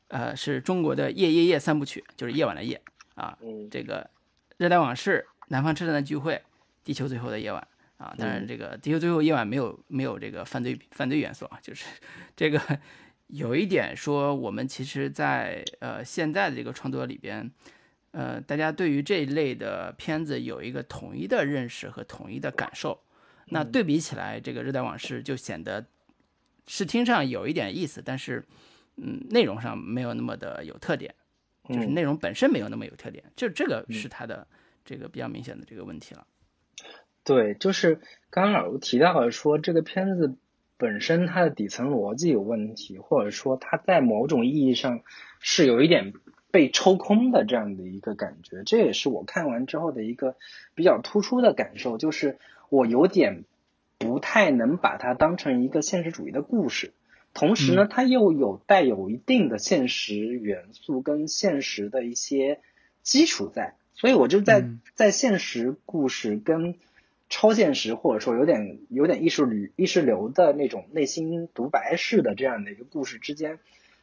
呃，是中国的夜夜夜三部曲，就是夜晚的夜啊。这个《热带往事》、南方车站的聚会、地球最后的夜晚啊。当然，这个地球最后夜晚没有没有这个犯罪犯罪元素啊，就是这个有一点说，我们其实，在呃现在的这个创作里边，呃，大家对于这一类的片子有一个统一的认识和统一的感受。那对比起来，这个《热带往事》就显得视听上有一点意思，但是，嗯，内容上没有那么的有特点，就是内容本身没有那么有特点，就这个是它的这个比较明显的这个问题了。对，就是刚刚老吴提到了说，这个片子本身它的底层逻辑有问题，或者说它在某种意义上是有一点被抽空的这样的一个感觉，这也是我看完之后的一个比较突出的感受，就是。我有点不太能把它当成一个现实主义的故事，同时呢，它又有带有一定的现实元素跟现实的一些基础在，所以我就在在现实故事跟超现实或者说有点有点意识流意识流的那种内心独白式的这样的一个故事之间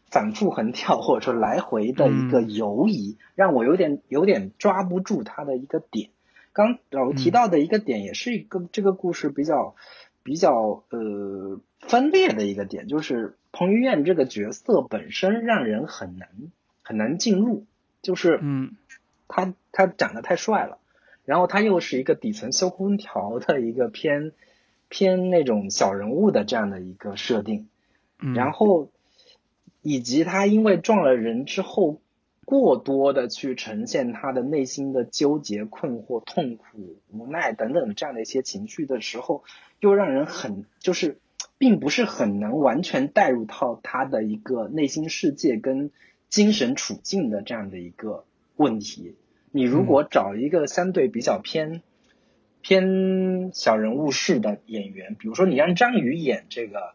反复横跳或者说来回的一个游移，让我有点有点抓不住它的一个点。刚老提到的一个点，也是一个这个故事比较比较呃分裂的一个点，就是彭于晏这个角色本身让人很难很难进入，就是嗯，他他长得太帅了，然后他又是一个底层修空调的一个偏偏那种小人物的这样的一个设定，然后以及他因为撞了人之后。过多的去呈现他的内心的纠结、困惑、痛苦、无奈等等这样的一些情绪的时候，又让人很就是，并不是很能完全带入到他的一个内心世界跟精神处境的这样的一个问题。你如果找一个相对比较偏偏小人物式的演员，比如说你让张宇演这个，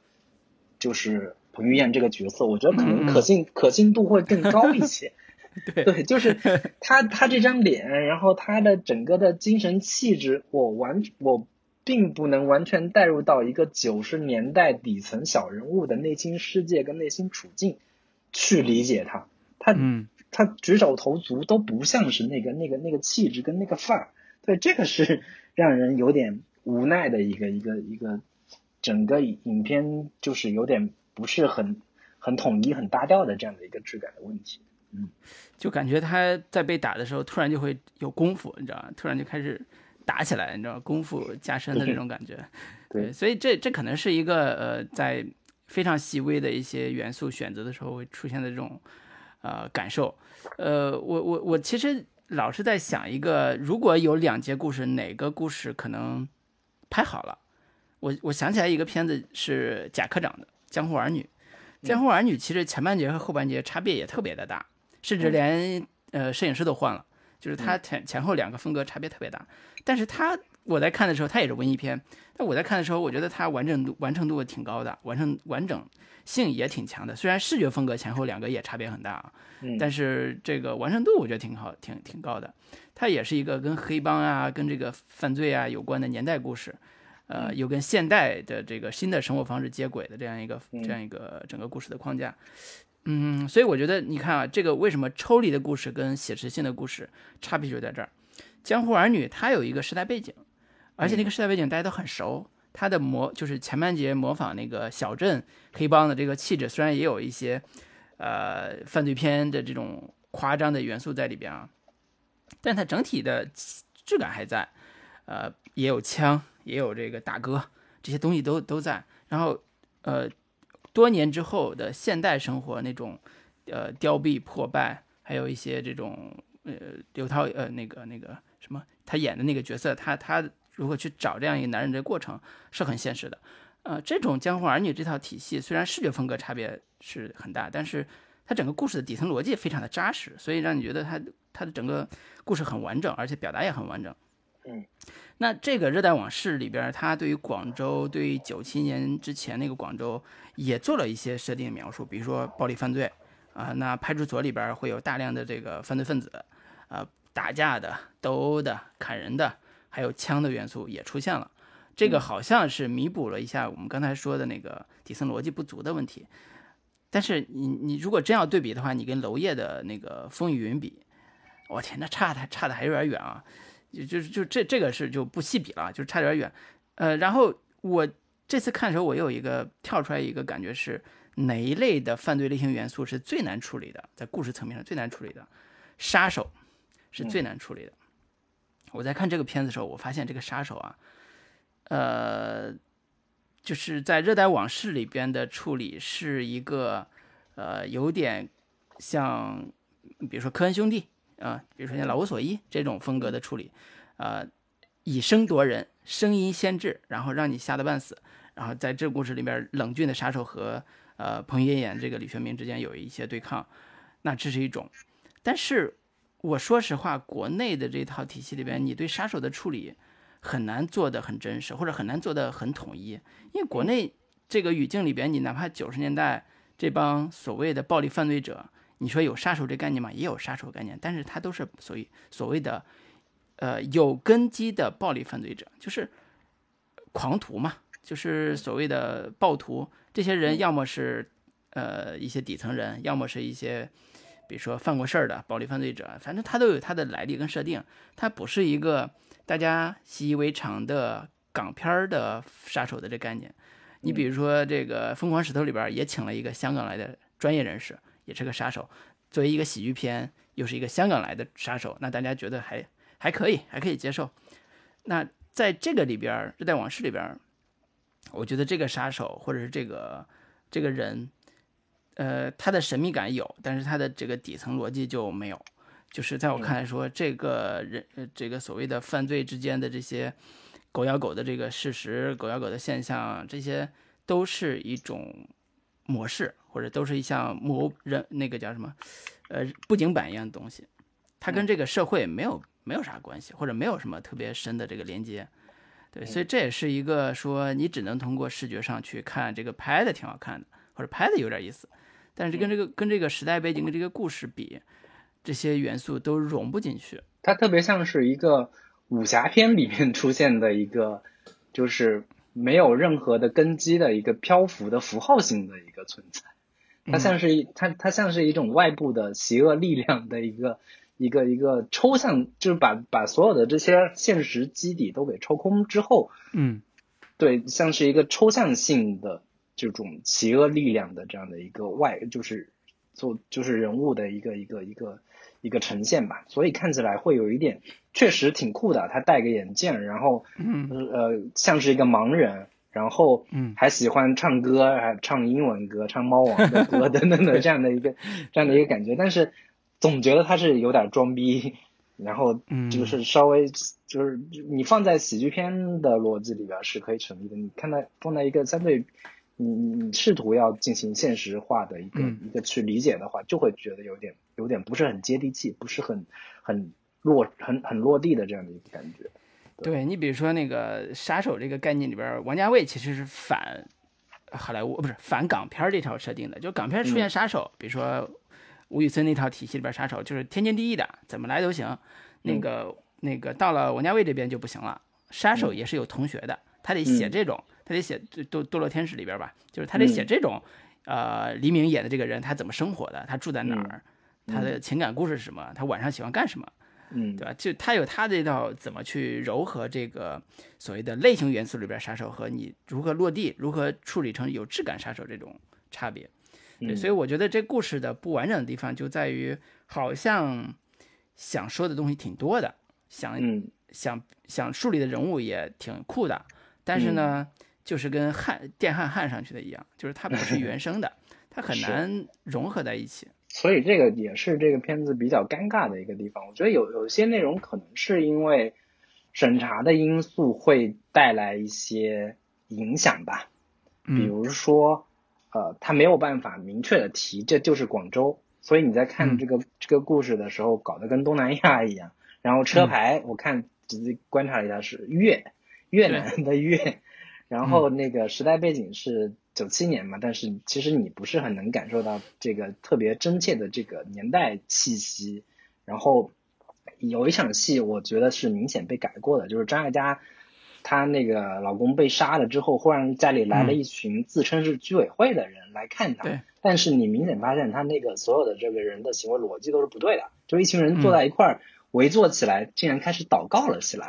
就是彭于晏这个角色，我觉得可能可信可信度会更高一些。对，就是他，他这张脸，然后他的整个的精神气质，我完，我并不能完全带入到一个九十年代底层小人物的内心世界跟内心处境去理解他。他，嗯，他举手投足都不像是那个那个那个气质跟那个范儿。对，这个是 让人有点无奈的一个一个一个整个影片就是有点不是很很统一、很搭调的这样的一个质感的问题。嗯，就感觉他在被打的时候，突然就会有功夫，你知道吗？突然就开始打起来，你知道吗？功夫加深的这种感觉。对，所以这这可能是一个呃，在非常细微的一些元素选择的时候会出现的这种呃感受。呃，我我我其实老是在想一个，如果有两节故事，哪个故事可能拍好了？我我想起来一个片子是贾科长的《江湖儿女》，《江湖儿女》其实前半节和后半节差别也特别的大。甚至连呃摄影师都换了，就是他前前后两个风格差别特别大。但是他我在看的时候，它也是文艺片。但我在看的时候，我觉得它完整度完成度挺高的，完成完整性也挺强的。虽然视觉风格前后两个也差别很大啊，但是这个完成度我觉得挺好，挺挺高的。它也是一个跟黑帮啊、跟这个犯罪啊有关的年代故事，呃，又跟现代的这个新的生活方式接轨的这样一个这样一个整个故事的框架。嗯，所以我觉得你看啊，这个为什么抽离的故事跟写实性的故事差别就在这儿。江湖儿女它有一个时代背景，而且那个时代背景大家都很熟。他的模就是前半节模仿那个小镇黑帮的这个气质，虽然也有一些呃犯罪片的这种夸张的元素在里边啊，但它整体的质感还在。呃，也有枪，也有这个大哥，这些东西都都在。然后呃。多年之后的现代生活，那种，呃，凋敝破败，还有一些这种，呃，刘涛，呃，那个那个什么，他演的那个角色，他他如何去找这样一个男人的过程，是很现实的。呃，这种江湖儿女这套体系，虽然视觉风格差别是很大，但是它整个故事的底层逻辑非常的扎实，所以让你觉得它它的整个故事很完整，而且表达也很完整。嗯。那这个《热带往事》里边，它对于广州，对于九七年之前那个广州，也做了一些设定描述，比如说暴力犯罪啊，那派出所里边会有大量的这个犯罪分子，啊，打架的、斗殴的、砍人的，还有枪的元素也出现了。这个好像是弥补了一下我们刚才说的那个底层逻辑不足的问题。但是你你如果真要对比的话，你跟娄烨的那个《风雨云》比，我天，那差的差的还有点远啊！就就是就这这个是就不细比了，就差点远。呃，然后我这次看的时候，我有一个跳出来一个感觉是哪一类的犯罪类型元素是最难处理的，在故事层面上最难处理的，杀手是最难处理的。我在看这个片子的时候，我发现这个杀手啊，呃，就是在《热带往事》里边的处理是一个呃有点像，比如说科恩兄弟啊，比如说像老无所依这种风格的处理，呃，以声夺人。声音先至，然后让你吓得半死，然后在这故事里面，冷峻的杀手和呃彭于晏这个李学明之间有一些对抗，那这是一种。但是我说实话，国内的这套体系里边，你对杀手的处理很难做得很真实，或者很难做得很统一，因为国内这个语境里边，你哪怕九十年代这帮所谓的暴力犯罪者，你说有杀手这概念吗？也有杀手概念，但是他都是所谓所谓的。呃，有根基的暴力犯罪者就是狂徒嘛，就是所谓的暴徒。这些人要么是呃一些底层人，要么是一些比如说犯过事儿的暴力犯罪者。反正他都有他的来历跟设定，他不是一个大家习以为常的港片的杀手的这概念。你比如说这个《疯狂石头》里边也请了一个香港来的专业人士，也是个杀手。作为一个喜剧片，又是一个香港来的杀手，那大家觉得还。还可以，还可以接受。那在这个里边，《热带往事》里边，我觉得这个杀手或者是这个这个人，呃，它的神秘感有，但是它的这个底层逻辑就没有。就是在我看来说，这个人，这个所谓的犯罪之间的这些狗咬狗的这个事实，狗咬狗的现象，这些都是一种模式，或者都是一项模人那个叫什么，呃，布景板一样的东西，它跟这个社会没有。没有啥关系，或者没有什么特别深的这个连接，对，所以这也是一个说你只能通过视觉上去看这个拍的挺好看的，或者拍的有点意思，但是跟这个跟这个时代背景跟这个故事比，这些元素都融不进去。它特别像是一个武侠片里面出现的一个，就是没有任何的根基的一个漂浮的符号性的一个存在，它像是一它它像是一种外部的邪恶力量的一个。一个一个抽象，就是把把所有的这些现实基底都给抽空之后，嗯，对，像是一个抽象性的这种邪恶力量的这样的一个外，就是做就是人物的一个一个一个一个呈现吧，所以看起来会有一点确实挺酷的。他戴个眼镜，然后嗯呃像是一个盲人，然后嗯还喜欢唱歌，还唱英文歌，唱猫王的歌 等等的这样的一个这样的一个感觉，但是。总觉得他是有点装逼，然后就是稍微就是你放在喜剧片的逻辑里边是可以成立的。你看到放在一个相对你你你试图要进行现实化的一个一个去理解的话，就会觉得有点有点不是很接地气，不是很很落很很落地的这样的一个感觉。对你比如说那个杀手这个概念里边，王家卫其实是反好莱坞不是反港片这条设定的，就港片出现杀手，比如说。吴宇森那套体系里边，杀手就是天经地义的，怎么来都行。那个那个到了王家卫这边就不行了，杀手也是有同学的，他得写这种，他得写《堕堕落天使》里边吧，就是他得写这种，呃，黎明演的这个人他怎么生活的，他住在哪儿，他的情感故事是什么，他晚上喜欢干什么，嗯，对吧？就他有他这套怎么去柔和这个所谓的类型元素里边杀手和你如何落地，如何处理成有质感杀手这种差别。对，所以我觉得这故事的不完整的地方就在于，好像想说的东西挺多的，想想想树立的人物也挺酷的，但是呢，就是跟焊电焊焊上去的一样，就是它不是原生的，它很难融合在一起。所以这个也是这个片子比较尴尬的一个地方。我觉得有有些内容可能是因为审查的因素会带来一些影响吧，比如说。呃，他没有办法明确的提这就是广州，所以你在看这个这个故事的时候，搞得跟东南亚一样。然后车牌我看仔细观察了一下是越越南的越，然后那个时代背景是九七年嘛，但是其实你不是很能感受到这个特别真切的这个年代气息。然后有一场戏我觉得是明显被改过的，就是张艾嘉她那个老公被杀了之后，忽然家里来了一群自称是居委会的人来看她。对。但是你明显发现，他那个所有的这个人的行为逻辑都是不对的。就一群人坐在一块儿围坐起来，竟然开始祷告了起来。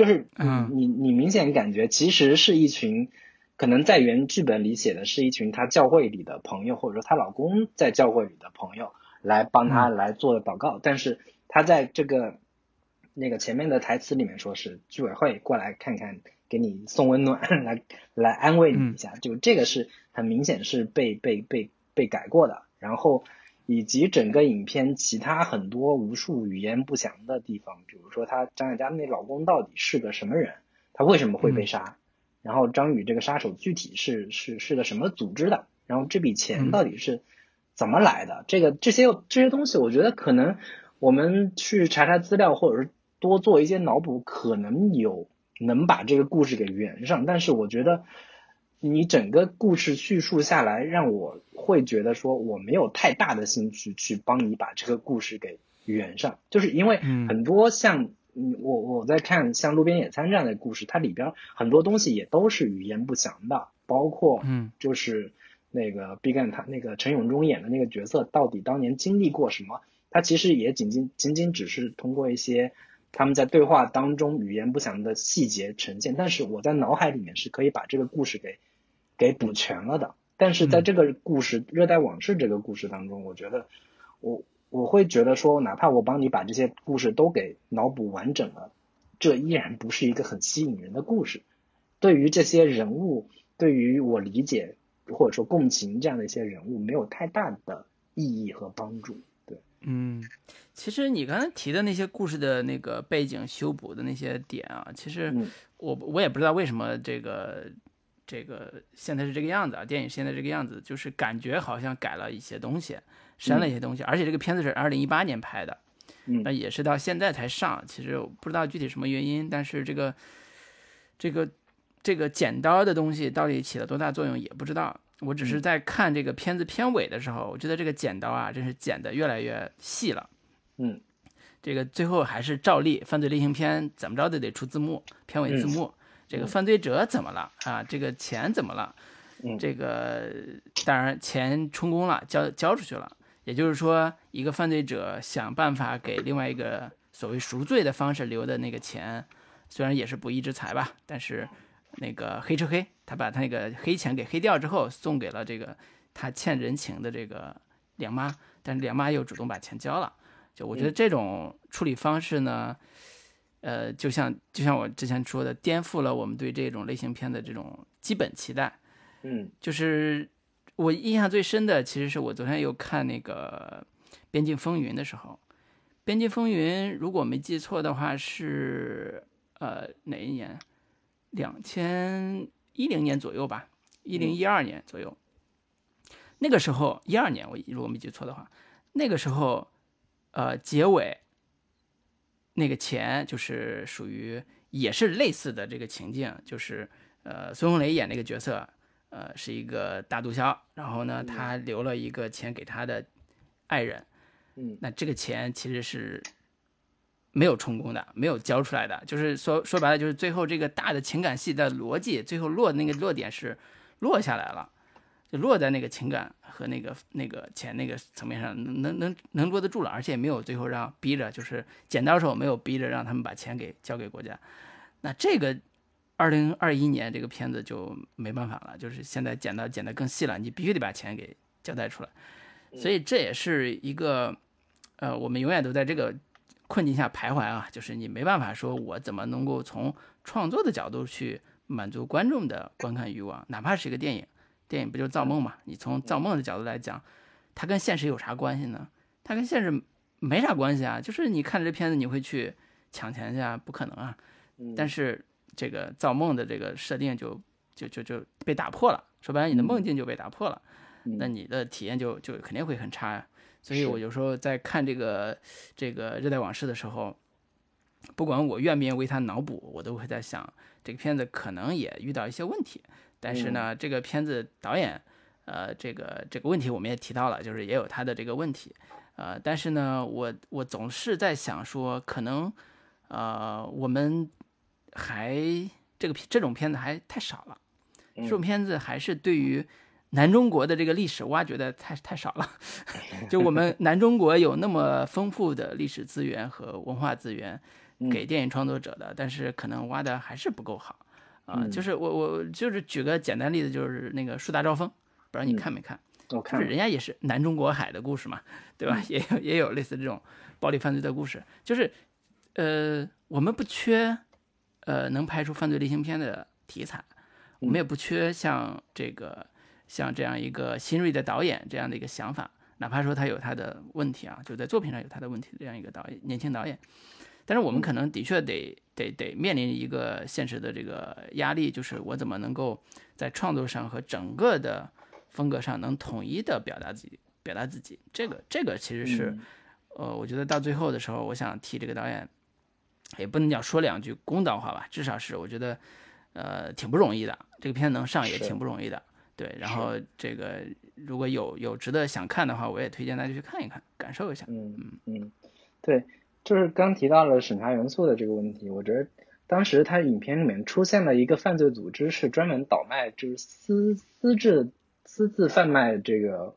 就是你你你明显感觉，其实是一群可能在原剧本里写的是一群她教会里的朋友，或者说她老公在教会里的朋友来帮她来做的祷告。但是她在这个那个前面的台词里面说是居委会过来看看。给你送温暖，来来安慰你一下，就这个是很明显是被被被被改过的。然后以及整个影片其他很多无数语言不详的地方，比如说她张艾嘉那老公到底是个什么人，他为什么会被杀？然后张宇这个杀手具体是是是个什么组织的？然后这笔钱到底是怎么来的？这个这些这些东西，我觉得可能我们去查查资料，或者是多做一些脑补，可能有。能把这个故事给圆上，但是我觉得你整个故事叙述下来，让我会觉得说我没有太大的兴趣去帮你把这个故事给圆上，就是因为很多像我我在看像路边野餐这样的故事，它里边很多东西也都是语言不详的，包括嗯，就是那个毕赣他那个陈永忠演的那个角色到底当年经历过什么，他其实也仅仅仅仅只是通过一些。他们在对话当中语言不详的细节呈现，但是我在脑海里面是可以把这个故事给给补全了的。但是在这个故事《热带往事》这个故事当中，我觉得我我会觉得说，哪怕我帮你把这些故事都给脑补完整了，这依然不是一个很吸引人的故事。对于这些人物，对于我理解或者说共情这样的一些人物，没有太大的意义和帮助。对，嗯。其实你刚才提的那些故事的那个背景修补的那些点啊，其实我我也不知道为什么这个这个现在是这个样子啊，电影现在这个样子，就是感觉好像改了一些东西，删了一些东西，而且这个片子是二零一八年拍的，那也是到现在才上，其实不知道具体什么原因，但是这个这个这个剪刀的东西到底起了多大作用也不知道，我只是在看这个片子片尾的时候，我觉得这个剪刀啊，真是剪得越来越细了。嗯，这个最后还是照例犯罪类型片，怎么着都得出字幕，片尾字幕。这个犯罪者怎么了啊？这个钱怎么了？这个当然钱充公了，交交出去了。也就是说，一个犯罪者想办法给另外一个所谓赎罪的方式留的那个钱，虽然也是不义之财吧，但是那个黑吃黑，他把他那个黑钱给黑掉之后，送给了这个他欠人情的这个梁妈，但是梁妈又主动把钱交了。就我觉得这种处理方式呢，呃，就像就像我之前说的，颠覆了我们对这种类型片的这种基本期待。嗯，就是我印象最深的，其实是我昨天又看那个《边境风云》的时候，《边境风云》如果没记错的话是呃哪一年？两千一零年左右吧，一零一二年左右。那个时候一二年，我如果没记错的话，那个时候。呃，结尾那个钱就是属于也是类似的这个情境，就是呃，孙红雷演那个角色，呃，是一个大毒枭，然后呢，他留了一个钱给他的爱人，嗯，那这个钱其实是没有充公的，没有交出来的，就是说说白了，就是最后这个大的情感戏的逻辑，最后落那个落点是落下来了。就落在那个情感和那个那个钱那个层面上，能能能能落得住了，而且也没有最后让逼着，就是剪刀手没有逼着让他们把钱给交给国家。那这个二零二一年这个片子就没办法了，就是现在剪刀剪得更细了，你必须得把钱给交代出来。所以这也是一个，呃，我们永远都在这个困境下徘徊啊，就是你没办法说我怎么能够从创作的角度去满足观众的观看欲望，哪怕是一个电影。电影不就是造梦嘛？你从造梦的角度来讲，它跟现实有啥关系呢？它跟现实没啥关系啊。就是你看这片子，你会去抢钱去啊？不可能啊。但是这个造梦的这个设定就就就就被打破了。说白了，你的梦境就被打破了，那你的体验就就肯定会很差呀。所以我有时候在看这个这个《热带往事》的时候，不管我愿不愿意为他脑补，我都会在想，这个片子可能也遇到一些问题。但是呢，这个片子导演，呃，这个这个问题我们也提到了，就是也有他的这个问题，呃，但是呢，我我总是在想说，可能，呃，我们还这个这种片子还太少了，嗯这种片子还是对于南中国的这个历史挖掘的太太少了。就我们南中国有那么丰富的历史资源和文化资源嗯。给电影创作者的，但是可能挖的还是不够好啊。嗯就是我我就是举个简单例子，就是那个树大招风，不知道你嗯看没看？就我看人家也是南中国海的故事嘛，对吧？也有也有类似这种暴力犯罪的故事，就是呃，我们不缺呃能拍出犯罪类型片的题材，我们也不缺像这个像这样一个新锐的导演这样的一个想法，哪怕说他有他的问题啊，就在作品上有他的问题的这样一个导演年轻导演，但是我们可能的确得得得面临一个现实的这个压力，就是我怎么能够在创作上和整个的风格上能统一的表达自己，表达自己。这个这个其实是，呃，我觉得到最后的时候，我想替这个导演，也不能讲说两句公道话吧，至少是我觉得，呃，挺不容易的。这个片子能上也挺不容易的。对，然后这个如果有有值得想看的话，我也推荐大家去看一看，感受一下。嗯嗯，对，就是刚提到了审查元素的这个问题，我觉得当时他影片里面出现了一个犯罪组织，是专门倒卖，就是私私制私自贩卖这个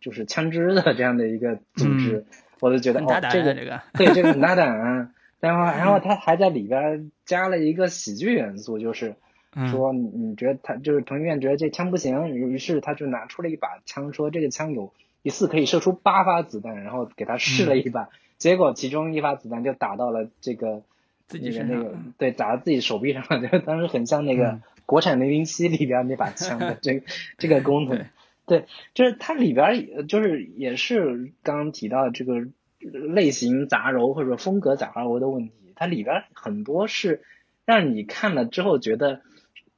就是枪支的这样的一个组织，我就觉得哦，这个这个，对这个很大胆啊。然后，然后他还在里边加了一个喜剧元素，就是嗯说你你觉得他就是彭于晏觉得这枪不行，于是他就拿出了一把枪，说这个枪有一次可以射出八发子弹，然后给他试嗯了一把，结果其中一发子弹就打到了这个自己那个那个对打到自己手臂上了，就当时很像那个嗯。国产零零七里边那把枪的这个 这个功能对。对，就是它里边儿就是也是刚刚提到这个类型杂糅或者说风格杂糅的问题，它里边儿很多是让你看了之后觉得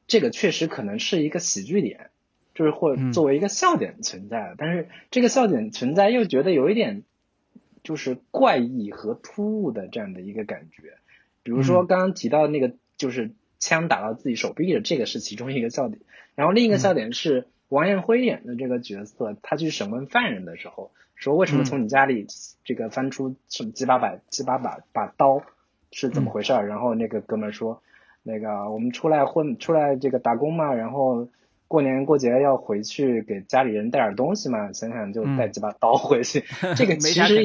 这个确实可能是一个喜剧点，就是或作为一个笑点存在的，但是这个笑点存在又觉得有一点就是怪异和突兀的这样的一个感觉。比如说嗯。刚刚提到那个就是枪打到自己手臂的这个是其中一个笑点，然后另一个笑点是王艳辉演的这个角色，他去审问犯人的时候说为什么从你家里这个翻出什么几把把几把把把刀是怎么回事儿？然后那个哥们儿说，那个我们出来混出来这个打工嘛，然后过年过节要回去给家里人带点东西嘛，想想就带几把刀回去，这个其实。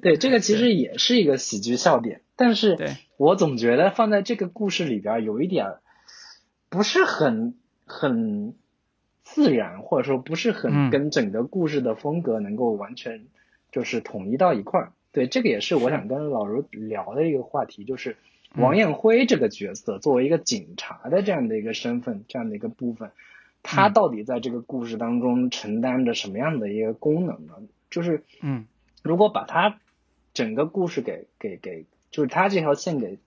对，这个其实也是一个喜剧笑点，但是我总觉得放在这个故事里边有一点儿不是很很自然，或者说不是嗯。很跟整个故事的风格能够完全就是统一到一块儿。对，这个也是我想跟老卢聊的一个话题，就是王艳辉这个角色作为一个警察的这样的一个身份，这样的一个部分，他嗯到底在这个故事当中承担着什么样的一个功能呢？就是嗯如果把他整个故事给给给，就是他这条线给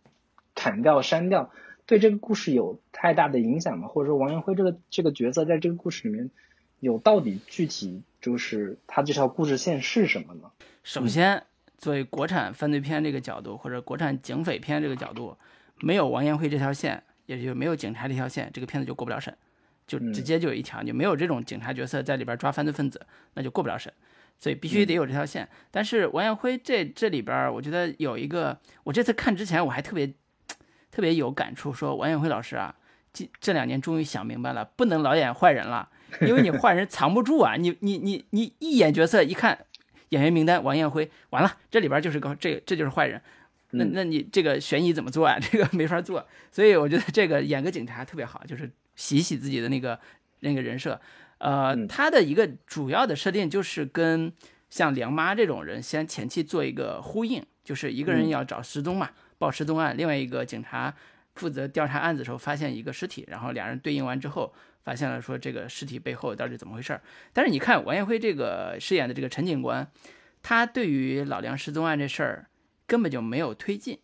砍掉删掉，对这个故事有太大的影响吗？或者说王彦辉这个这个角色在这个故事里面有到底具体就是他这条故事线是什么呢？首先，作为国产犯罪片这个角度，或者国产警匪片这个角度，没有王彦辉这条线，也就是没有警察这条线，这个片子就过不了审，就直接就有一条，你没有这种警察角色在里边抓犯罪分子，那就过不了审。所以必须得有这条线。但是王艳辉这这里边，我觉得有一个，我这次看之前我还特别特别有感触，说王艳辉老师啊，这这两年终于想明白了，不能老演坏人了，因为你坏人藏不住啊，你你你你一演角色一看演员名单王艳辉，完了这里边就是个这这就是坏人。那那你这个悬疑怎么做啊？这个没法做，所以我觉得这个演个警察特别好，就是洗洗自己的那个那个人设。呃，他的一个主要的设定就是跟像梁妈这种人先前期做一个呼应，就是一个人要找失踪嘛，报失踪案，另外一个警察负责调查案子的时候发现一个尸体，然后俩人对应完之后，发现了说这个尸体背后到底怎么回事儿。但是你看王艳辉这个饰演的这个陈警官，他对于老梁失踪案这事儿根本就没有推进，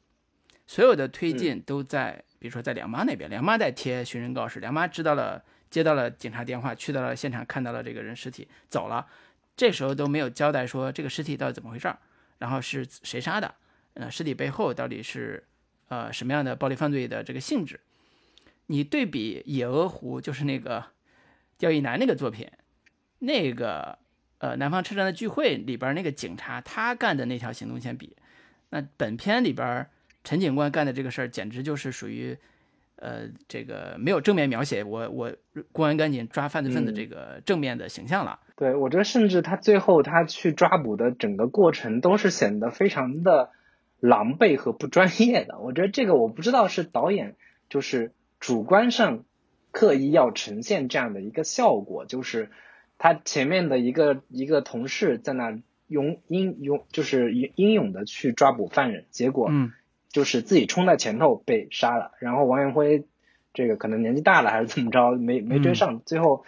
所有的推进都在，比如说在梁妈那边，梁妈在贴寻人告示，梁妈知道了。接到了警察电话，去到了现场，看到了这个人尸体，走了。这时候都没有交代说这个尸体到底怎么回事儿，然后是谁杀的，呃，尸体背后到底是呃什么样的暴力犯罪的这个性质。你对比《野鹅湖》，就是那个刁亦男那个作品，那个呃南方车站的聚会里边那个警察他干的那条行动线比，那本片里边陈警官干的这个事儿简直就是属于。呃，这个没有正面描写我我公安干警抓犯罪分子嗯这个正面的形象了。对，我觉得甚至他最后他去抓捕的整个过程都是显得非常的狼狈和不专业的。我觉得这个我不知道是导演就是主观上刻意要呈现这样的一个效果，就是他前面的一个一个同事在那勇英勇就是英英勇的去抓捕犯人，结果嗯就是自己冲在前头被杀了，然后王元辉这个可能年纪大了还是怎么着，没没追上，最后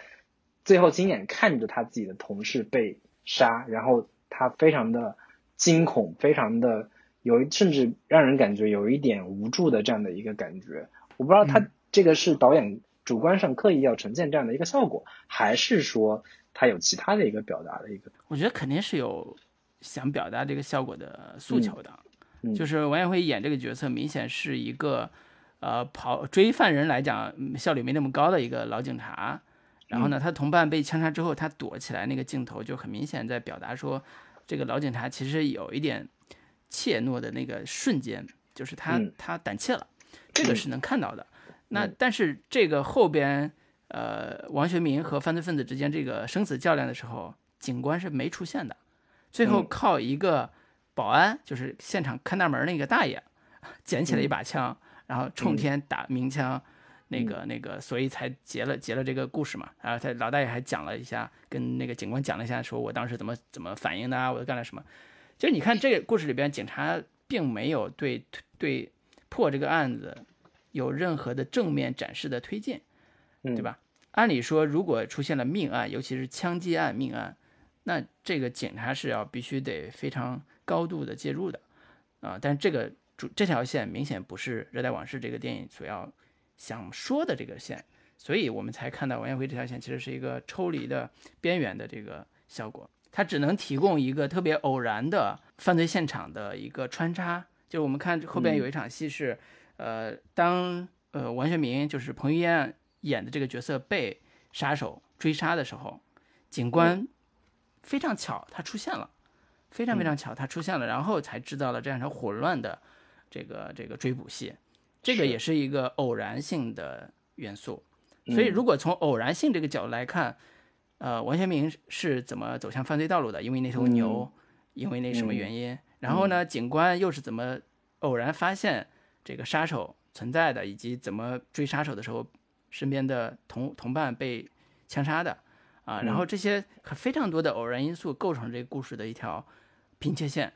最后亲眼看着他自己的同事被杀，然后他非常的惊恐，非常的有一甚至让人感觉有一点无助的这样的一个感觉。我不知道他这个是导演主观上刻意要呈现这样的一个效果，还是说他有其他的一个表达的一个我觉得肯定是有想表达这个效果的诉求的，嗯就是王彦辉演这个角色，明显是一个呃跑追犯人来讲嗯效率没那么高的一个老警察。然后呢，他同伴被枪杀之后，他躲起来那个镜头就很明显在表达说，这个老警察其实有一点怯懦的那个瞬间，就是他、嗯。他胆怯了，这个是能看到的。那但是这个后边，呃，王学明和犯罪分子之间这个生死较量的时候，警官是没出现的，最后嗯。靠一个保安，就是现场看大门那个大爷，捡起了一把枪，然后冲天打鸣枪，那个那个，所以才结了结了这个故事嘛。然后他老大爷还讲了一下，跟那个警官讲了一下，说我当时怎么怎么反应的啊，我干了什么。就是你看这个故事里边，警察并没有对对破这个案子有任何的正面展示的推进，嗯对吧？按理说，如果出现了命案，尤其是枪击案、命案，那这个警察是要必须得非常高度的介入的啊。但这个主这条线明显不是《热带往事》这个电影所要想说的这个线，所以我们才看到王彦辉这条线其实是一个抽离的边缘的这个效果，它只能提供一个特别偶然的犯罪现场的一个穿插。就是我们看后边有一场戏是，呃，当呃王学明就是彭于晏演的这个角色被杀手追杀的时候，警官非常巧他出现了，非常非常巧他出现了，然后才制造了这样一场混乱的这个这个追捕戏，这个也是一个偶然性的元素。所以嗯。如果从偶然性这个角度来看，呃，王学明是怎么走向犯罪道路的？因为那头牛，因为那什么原因？然后呢，警官又是怎么偶然发现这个杀手存在的，以及怎么追杀手的时候，身边的同同伴被枪杀的啊？然后这些非常多的偶然因素构成这个故事的一条拼切线。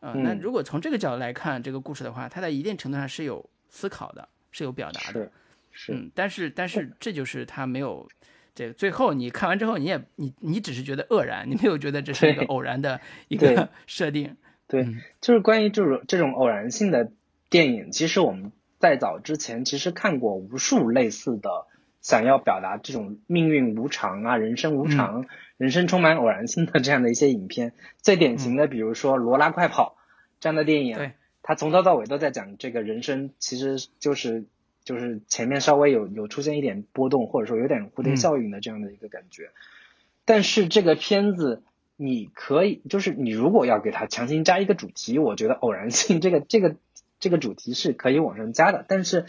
呃，那嗯如果从这个角度来看这个故事的话，它在一定程度上是有思考的，是有表达的。是是嗯，但是但是这就是它没有这个最后你看完之后，你也你你只是觉得愕然，你没有觉得这是一个偶然的 一个 设定。对嗯，就是关于这种这种偶然性的电影，其实我们在早之前其实看过无数类似的，想要表达这种命运无常啊、人生无常、人生充满偶然性的这样的一些影片。最典型的，比如说《罗拉快跑》这样的电影，对它从头到尾都在讲这个人生，其实就是就是前面稍微有有出现一点波动，或者说有点蝴蝶嗯效应的这样的一个感觉。但是这个片子，你可以就是你如果要给它强行加一个主题，我觉得偶然性这个这个这个主题是可以往上加的。但是，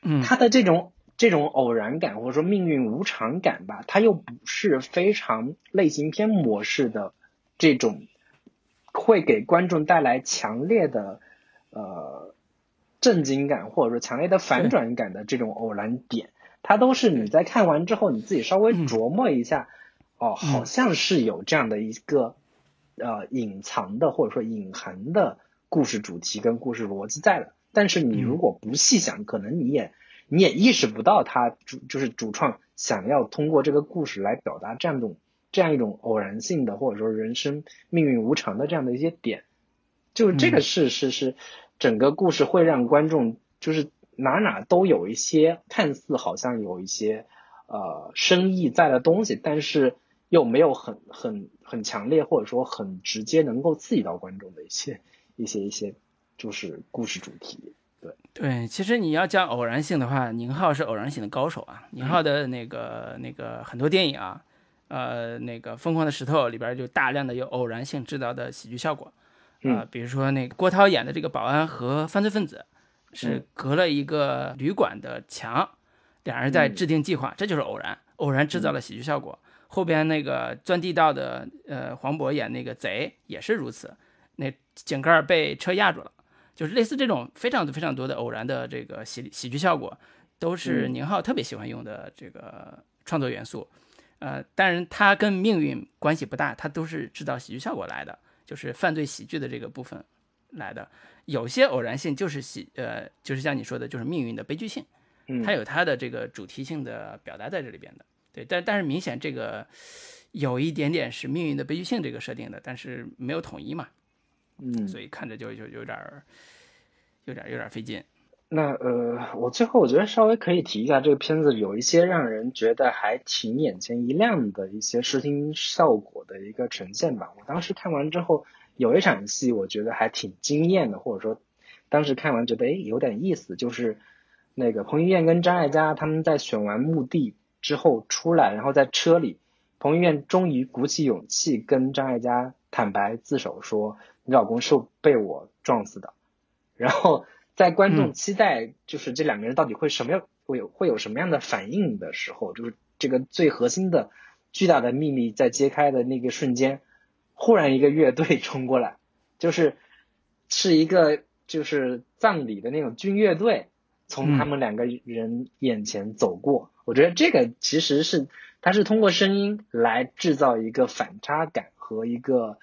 嗯它的这种这种偶然感或者说命运无常感吧，它又不是非常类型片模式的这种，会给观众带来强烈的呃震惊感或者说强烈的反转感的这种偶然点。它都是你在看完之后，你自己稍微嗯琢磨一下，哦，好像是有这样的一个呃隐藏的或者说隐含的故事主题跟故事逻辑在的。但是你如果不细想，可能你也你也意识不到他主就是主创想要通过这个故事来表达这样一种这样一种偶然性的或者说人生命运无常的这样的一些点。就是这个是是是整个故事会让观众就是哪哪都有一些看似好像有一些呃深意在的东西，但是又没有很很很强烈或者说很直接能够刺激到观众的一些一些一些就是故事主题。对，对，其实你要讲偶然性的话，宁浩是偶然性的高手啊。宁浩的那个那个很多电影啊，呃，那个《疯狂的石头》里边就大量的有偶然性制造的喜剧效果。啊、嗯比如说那个郭涛演的这个保安和犯罪分子，是隔了一个旅馆的墙，两人在制定计划，这就是偶然，偶然制造了喜剧效果。后边那个钻地道的，呃，黄渤演那个贼也是如此，那井盖被车压住了，就是类似这种非常非常多的偶然的这个喜喜剧效果，都是宁浩特别喜欢用的这个创作元素。呃，当然它跟命运关系不大，它都是制造喜剧效果来的，就是犯罪喜剧的这个部分来的。有些偶然性就是喜，呃，就是像你说的，就是命运的悲剧性，它有它的这个主题性的表达在这里边的。对，但但是明显这个有一点点是命运的悲剧性这个设定的，但是没有统一嘛，嗯，所以看着就就有点儿，有点有点费劲。那呃，我最后我觉得稍微可以提一下这个片子有一些让人觉得还挺眼前一亮的一些视听效果的一个呈现吧。我当时看完之后，有一场戏我觉得还挺惊艳的，或者说当时看完觉得哎有点意思，就是那个彭于晏跟张艾嘉他们在选完墓地之后出来，然后在车里，彭于晏终于鼓起勇气跟张艾嘉坦白自首说：“你老公是被我撞死的。”然后。在观众期待就是这两个人到底会什么样会有会有什么样的反应的时候，就是这个最核心的巨大的秘密在揭开的那个瞬间，忽然一个乐队冲过来，就是是一个就是葬礼的那种军乐队从他们两个人眼前走过。我觉得这个其实是他是通过声音来制造一个反差感和一个。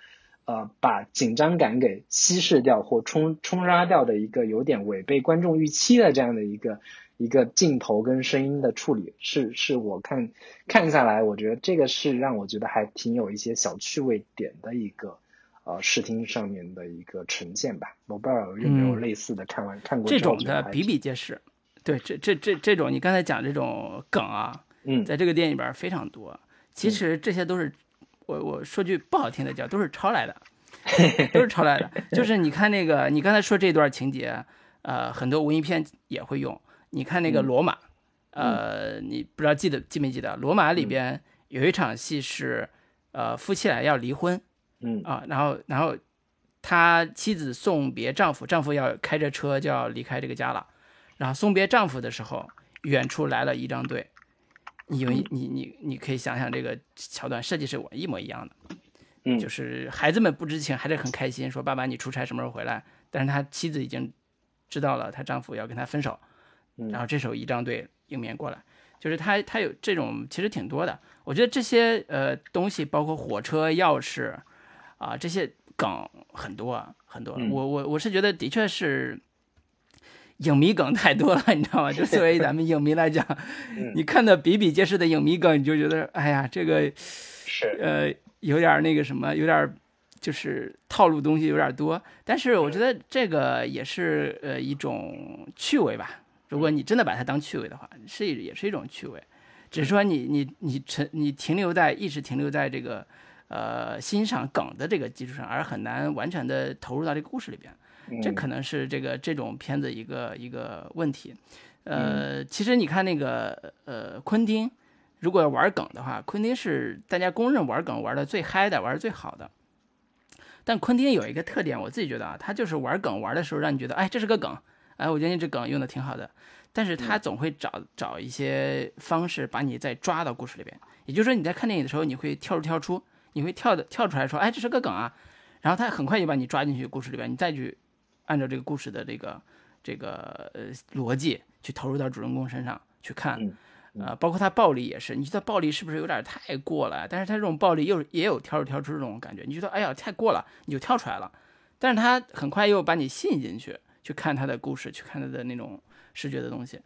呃，把紧张感给稀释掉或冲冲刷掉的一个有点违背观众预期的这样的一个一个镜头跟声音的处理，是是我看看下来，我觉得这个是让我觉得还挺有一些小趣味点的一个呃视听上面的一个呈现吧。我不知道有没有类似的看完看过这种的比比皆是。对，这这这这种你刚才讲这种梗啊，嗯，在这个电影里边非常多。其实这些都是。我我说句不好听的叫，都是抄来的，都是抄来的。就是你看那个，你刚才说这段情节，呃，很多文艺片也会用。你看那个《罗马》，呃，你不知道记得记没记得，《罗马》里边有一场戏是，呃，夫妻俩要离婚，嗯啊，然后然后他妻子送别丈夫，丈夫要开着车就要离开这个家了，然后送别丈夫的时候，远处来了仪仗队。因为你你你可以想想这个桥段设计是我一模一样的，嗯，就是孩子们不知情还是很开心，说爸爸你出差什么时候回来？但是他妻子已经知道了，她丈夫要跟他分手，然后这时候仪仗队迎面过来，就是他他有这种其实挺多的。我觉得这些呃东西，包括火车钥匙啊这些梗很多很多。我我我是觉得的确是。影迷梗太多了，你知道吗？就作为咱们影迷来讲，你看到比比皆是的影迷梗，你就觉得，哎呀，这个是呃有点那个什么，有点就是套路东西有点多。但是我觉得这个也是呃一种趣味吧。如果你真的把它当趣味的话，是也是一种趣味。只是说你你你沉你停留在一直停留在这个呃欣赏梗的这个基础上，而很难完全的投入到这个故事里边。这可能是这个这种片子一个一个问题，呃，其实你看那个呃，昆汀，如果要玩梗的话，昆汀是大家公认玩梗玩的最嗨的，玩的最好的。但昆汀有一个特点，我自己觉得啊，他就是玩梗玩的时候让你觉得，哎，这是个梗，哎，我觉得你这梗用的挺好的。但是他总会找找一些方式把你再抓到故事里边。也就是说，你在看电影的时候，你会跳出跳出，你会跳的跳出来说，哎，这是个梗啊。然后他很快就把你抓进去故事里边，你再去。按照这个故事的这个这个呃逻辑去投入到主人公身上去看，呃，包括他暴力也是，你觉得暴力是不是有点太过了？但是他这种暴力又也有跳出跳出这种感觉，你觉得哎呀太过了，你就跳出来了。但是他很快又把你吸引进去，去看他的故事，去看他的那种视觉的东西，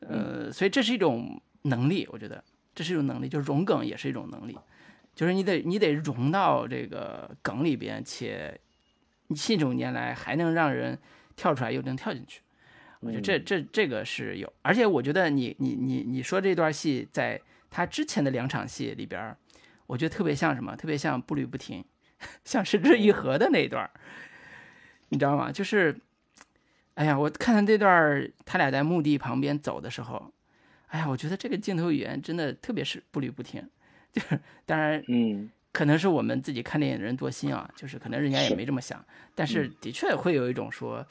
呃，所以这是一种能力，我觉得这是一种能力，就是融梗也是一种能力，就是你得你得融到这个梗里边，且。信手拈来，还能让人跳出来，又能跳进去。我觉得这这这个是有，而且我觉得你你你你说这段戏，在他之前的两场戏里边，我觉得特别像什么？特别像步履不停，像失之愈合的那一段，你知道吗？就是，哎呀，我看到这段他俩在墓地旁边走的时候，哎呀，我觉得这个镜头语言真的特别是步履不停，就是当然，嗯。可能是我们自己看电影的人多心啊，就是可能人家也没这么想，但是的确会有一种说，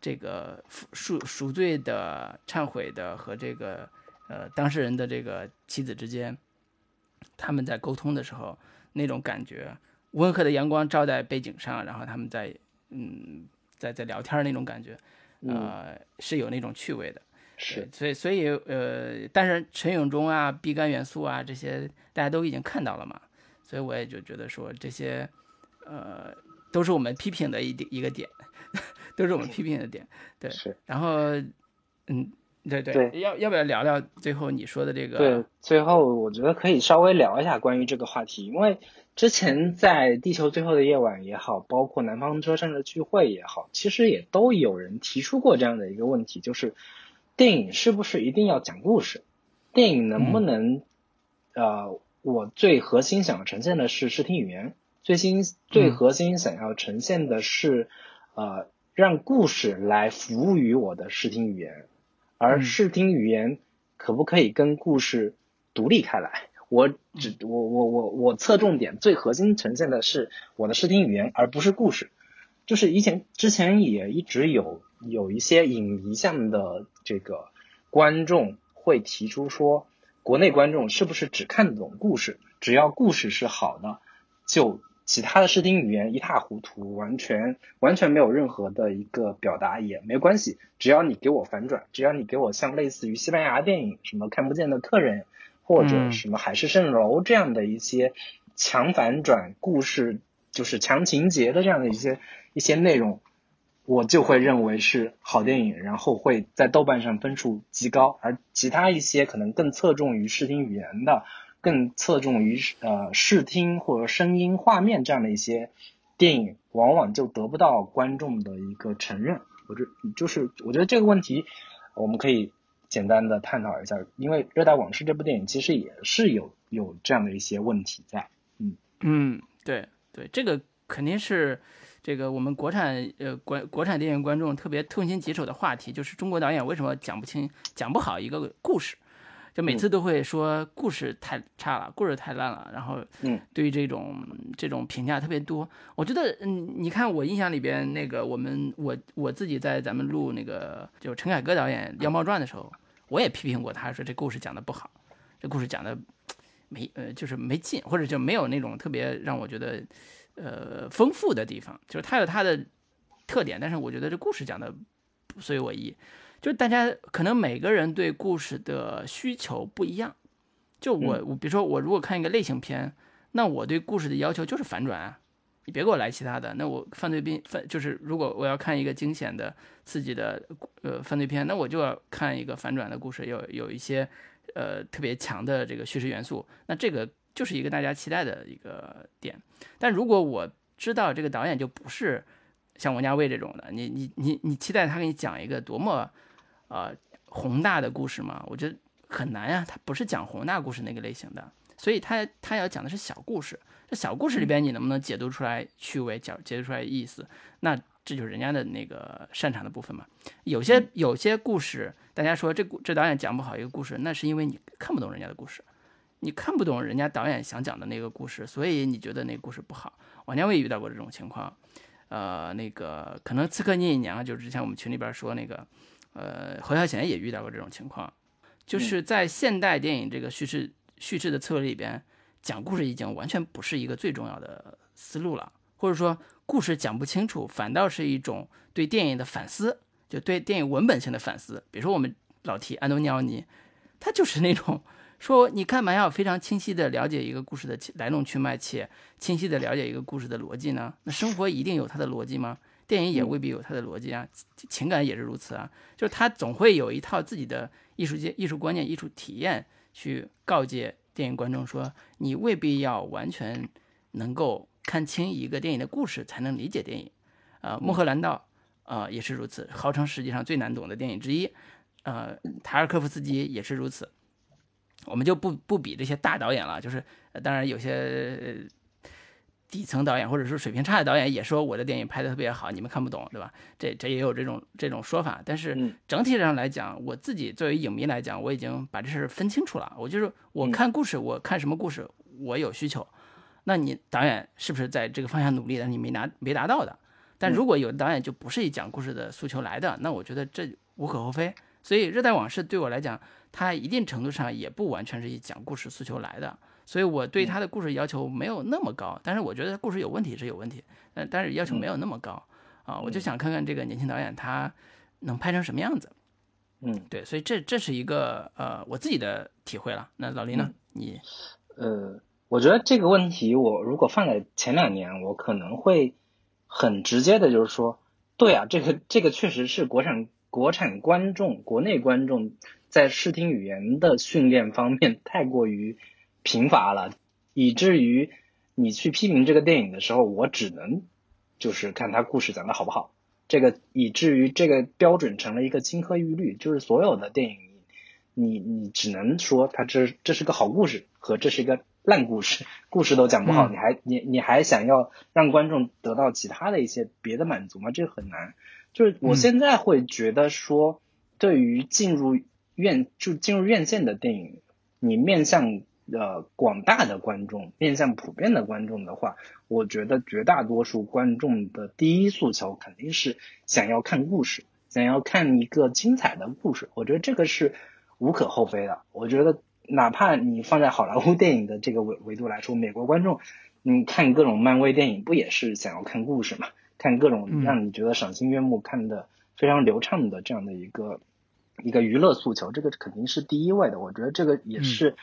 这个赎赎罪的、忏悔的和这个呃当事人的这个妻子之间，他们在沟通的时候那种感觉，温和的阳光照在背景上，然后他们在嗯在在聊天那种感觉，呃是有那种趣味的。是，所以所以呃，但是陈永忠啊、毕赣元素啊这些大家都已经看到了嘛，所以我也就觉得说这些呃都是我们批评的一点一个点，都是我们批评的点，对。是。然后，嗯，对对，对要要不要聊聊最后你说的这个？对，最后我觉得可以稍微聊一下关于这个话题，因为之前在《地球最后的夜晚》也好，包括南方车站的聚会也好，其实也都有人提出过这样的一个问题，就是。电影是不是一定要讲故事？电影能不能，呃，我最核心想要呈现的是视听语言，最新最核心想要呈现的是，呃，让故事来服务于我的视听语言，而视听语言可不可以跟故事独立开来？我只我我我我侧重点最核心呈现的是我的视听语言，而不是故事。就是以前之前也一直有。有一些影迷向的这个观众会提出说，国内观众是不是只看得懂故事？只要故事是好的，就其他的视听语言一塌糊涂，完全完全没有任何的一个表达也没关系。只要你给我反转，只要你给我像类似于西班牙电影什么看不见的客人，或者什么海市蜃楼这样的一些强反转故事，就是强情节的这样的一些一些内容。我就会认为是好电影，然后会在豆瓣上分数极高，而其他一些可能更侧重于视听语言的，更侧重于呃视听或者声音画面这样的一些电影，往往就得不到观众的一个承认。我这就是我觉得这个问题，我们可以简单的探讨一下，因为《热带往事》这部电影其实也是有有这样的一些问题在。嗯嗯，对对，这个肯定是。这个我们国产呃国国产电影观众特别痛心疾首的话题，就是中国导演为什么讲不清、讲不好一个故事，就每次都会说故事太差了，故事太烂了，然后嗯，对于这种这种评价特别多。我觉得嗯，你看我印象里边那个我们我我自己在咱们录那个就陈凯歌导演《妖猫传》的时候，我也批评过他说这故事讲的不好，这故事讲的没呃就是没劲，或者就没有那种特别让我觉得。呃，丰富的地方就是它有它的特点，但是我觉得这故事讲的不随我意，就是大家可能每个人对故事的需求不一样。就我，我比如说我如果看一个类型片，那我对故事的要求就是反转啊，你别给我来其他的。那我犯罪片犯就是如果我要看一个惊险的、刺激的呃犯罪片，那我就要看一个反转的故事，有有一些呃特别强的这个叙事元素。那这个。就是一个大家期待的一个点，但如果我知道这个导演就不是像王家卫这种的，你你你你期待他给你讲一个多么呃宏大的故事吗？我觉得很难呀，他不是讲宏大故事那个类型的，所以他他要讲的是小故事。这小故事里边你能不能解读出来趣味，解解读出来意思？那这就是人家的那个擅长的部分嘛。有些有些故事，大家说这这导演讲不好一个故事，那是因为你看不懂人家的故事。你看不懂人家导演想讲的那个故事，所以你觉得那个故事不好。王家卫遇到过这种情况，呃，那个可能《刺客聂隐娘》就是之前我们群里边说那个，呃，侯孝贤也遇到过这种情况，就是在现代电影这个叙事叙事的策略里边，讲故事已经完全不是一个最重要的思路了，或者说故事讲不清楚，反倒是一种对电影的反思，就对电影文本性的反思。比如说我们老提安东尼奥尼，他就是那种。说你干嘛要非常清晰的了解一个故事的来龙去脉，且清晰的了解一个故事的逻辑呢？那生活一定有它的逻辑吗？电影也未必有它的逻辑啊，情感也是如此啊。就是他总会有一套自己的艺术界、艺术观念、艺术体验去告诫电影观众说，你未必要完全能够看清一个电影的故事才能理解电影。呃，穆赫兰道，呃也是如此，号称世界上最难懂的电影之一。呃，塔尔科夫斯基也是如此。我们就不不比这些大导演了，就是当然有些底层导演或者是水平差的导演也说我的电影拍的特别好，你们看不懂，对吧？这这也有这种这种说法。但是整体上来讲，我自己作为影迷来讲，我已经把这事分清楚了。我就是我看故事，我看什么故事，我有需求。那你导演是不是在这个方向努力的？你没拿没达到的，但如果有的导演就不是以讲故事的诉求来的，那我觉得这无可厚非。所以《热带往事》对我来讲，它一定程度上也不完全是以讲故事诉求来的。所以我对他的故事要求没有那么高，但是我觉得故事有问题是有问题，但但是要求没有那么高啊。我就想看看这个年轻导演他能拍成什么样子。嗯，对，所以这这是一个呃我自己的体会了。那老林呢？你呃，我觉得这个问题我如果放在前两年，我可能会很直接的就是说，对啊，这个这个确实是国产国产观众国内观众在视听语言的训练方面 太过于。贫乏了，以至于你去批评这个电影的时候，我只能就是看他故事讲的好不好。这个以至于这个标准成了一个金科玉律，就是所有的电影，你你只能说它这这是个好故事和这是一个烂故事，故事都讲不好，你还你你还想要让观众得到其他的一些别的满足吗？这很难。就是我现在会觉得说，对于进入院就进入院线的电影，你面向。呃，广大的观众面向普遍的观众的话，我觉得绝大多数观众的第一诉求肯定是想要看故事，想要看一个精彩的故事。我觉得这个是无可厚非的。我觉得哪怕你放在好莱坞电影的这个维维度来说，美国观众，你看各种漫威电影不也是想要看故事嘛？看各种让你觉得赏心悦目、看的非常流畅的这样的一个一个娱乐诉求，这个肯定是第一位的。我觉得这个也是。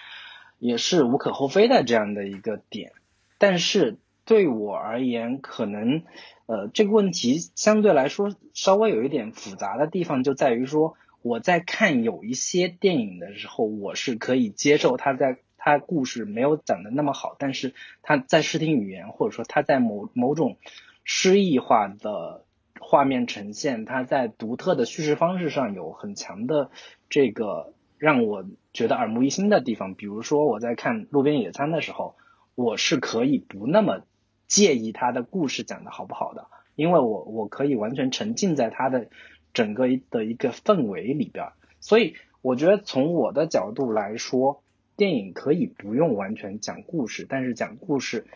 也是无可厚非的这样的一个点，但是对我而言，可能呃这个问题相对来说稍微有一点复杂的地方就在于说，我在看有一些电影的时候，我是可以接受他在他故事没有讲的那么好，但是他在视听语言或者说他在某某种诗意化的画面呈现，它在独特的叙事方式上有很强的这个。让我觉得耳目一新的地方，比如说我在看《路边野餐》的时候，我是可以不那么介意他的故事讲的好不好的，因为我我可以完全沉浸在他的整个的一个氛围里边。所以我觉得从我的角度来说，电影可以不用完全讲故事，但是讲故事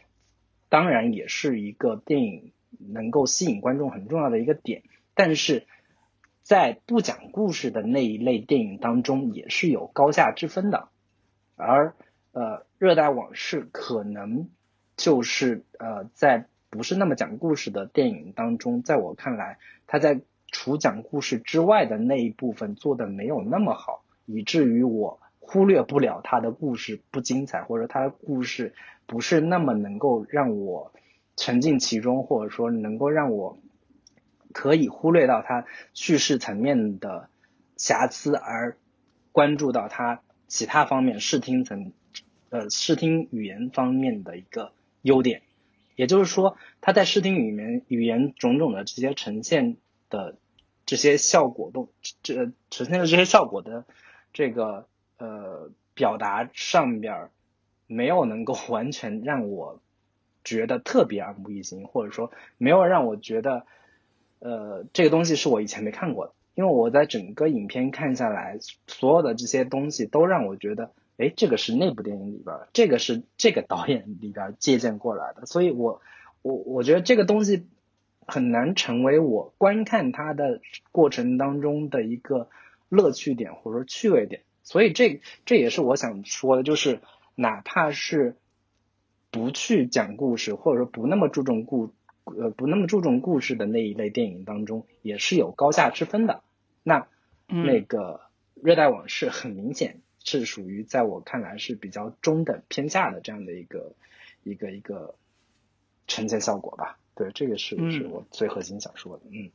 当然也是一个电影能够吸引观众很重要的一个点，但是。在不讲故事的那一类电影当中，也是有高下之分的，而呃，《热带往事》可能就是呃，在不是那么讲故事的电影当中，在我看来，他在除讲故事之外的那一部分做的没有那么好，以至于我忽略不了他的故事不精彩，或者他的故事不是那么能够让我沉浸其中，或者说能够让我。可以忽略到它叙事层面的瑕疵，而关注到它其他方面视听层呃视听语言方面的一个优点。也就是说，它在视听语言语言种种的这些呈现的这些效果都这呈现的这些效果的这个呃表达上边没有能够完全让我觉得特别耳目一新，或者说没有让我觉得。呃，这个东西是我以前没看过的，因为我在整个影片看下来，所有的这些东西都让我觉得，哎，这个是那部电影里边，这个是这个导演里边借鉴过来的，所以我我我觉得这个东西很难成为我观看它的过程当中的一个乐趣点或者说趣味点，所以这这也是我想说的，就是哪怕是不去讲故事，或者说不那么注重故。呃，不那么注重故事的那一类电影当中，也是有高下之分的。那那个《热带往事》很明显是属于在我看来是比较中等偏下的这样的一个一个一个呈现效果吧。对，这个是是我最核心想说的。嗯，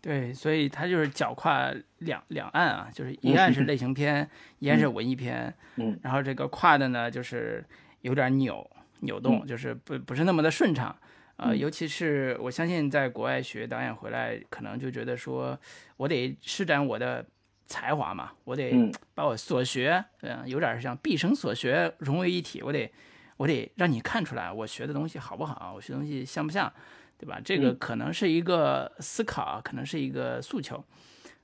对，所以它就是脚跨两两岸啊，就是一岸 是类型片，一岸是文艺片。嗯，然后这个跨的呢，就是有点扭扭动，就是不不是那么的顺畅。呃，尤其是我相信，在国外学导演回来，可能就觉得说，我得施展我的才华嘛，我得把我所学，嗯，有点像毕生所学融为一体，我得，我得让你看出来我学的东西好不好，我学东西像不像，对吧？这个可能是一个思考，可能是一个诉求，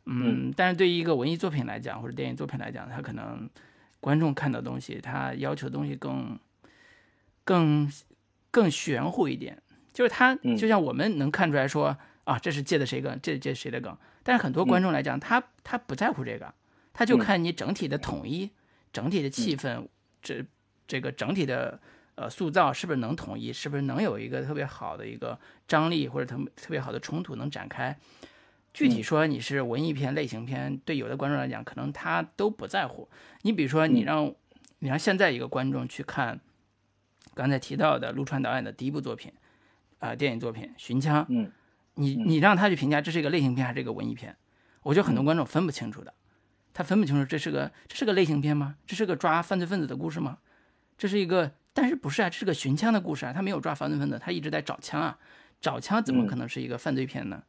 嗯，但是对于一个文艺作品来讲，或者电影作品来讲，它可能观众看到东西，他要求的东西更，更，更玄乎一点。就是他，就像我们能看出来说，啊，这是借的谁梗，这这谁的梗。但是很多观众来讲，他他不在乎这个，他就看你整体的统一、整体的气氛，这这个整体的呃塑造是不是能统一，是不是能有一个特别好的一个张力或者特特别好的冲突能展开。具体说你是文艺片、类型片，对有的观众来讲，可能他都不在乎。你比如说，你让你让现在一个观众去看刚才提到的陆川导演的第一部作品，啊，电影作品《寻枪》，嗯，你你让他去评价这是一个类型片还是一个文艺片，我觉得很多观众分不清楚的，他分不清楚这是个这是个类型片吗？这是个抓犯罪分子的故事吗？这是一个，但是不是啊？这是个寻枪的故事啊，他没有抓犯罪分子，他一直在找枪啊，找枪怎么可能是一个犯罪片呢？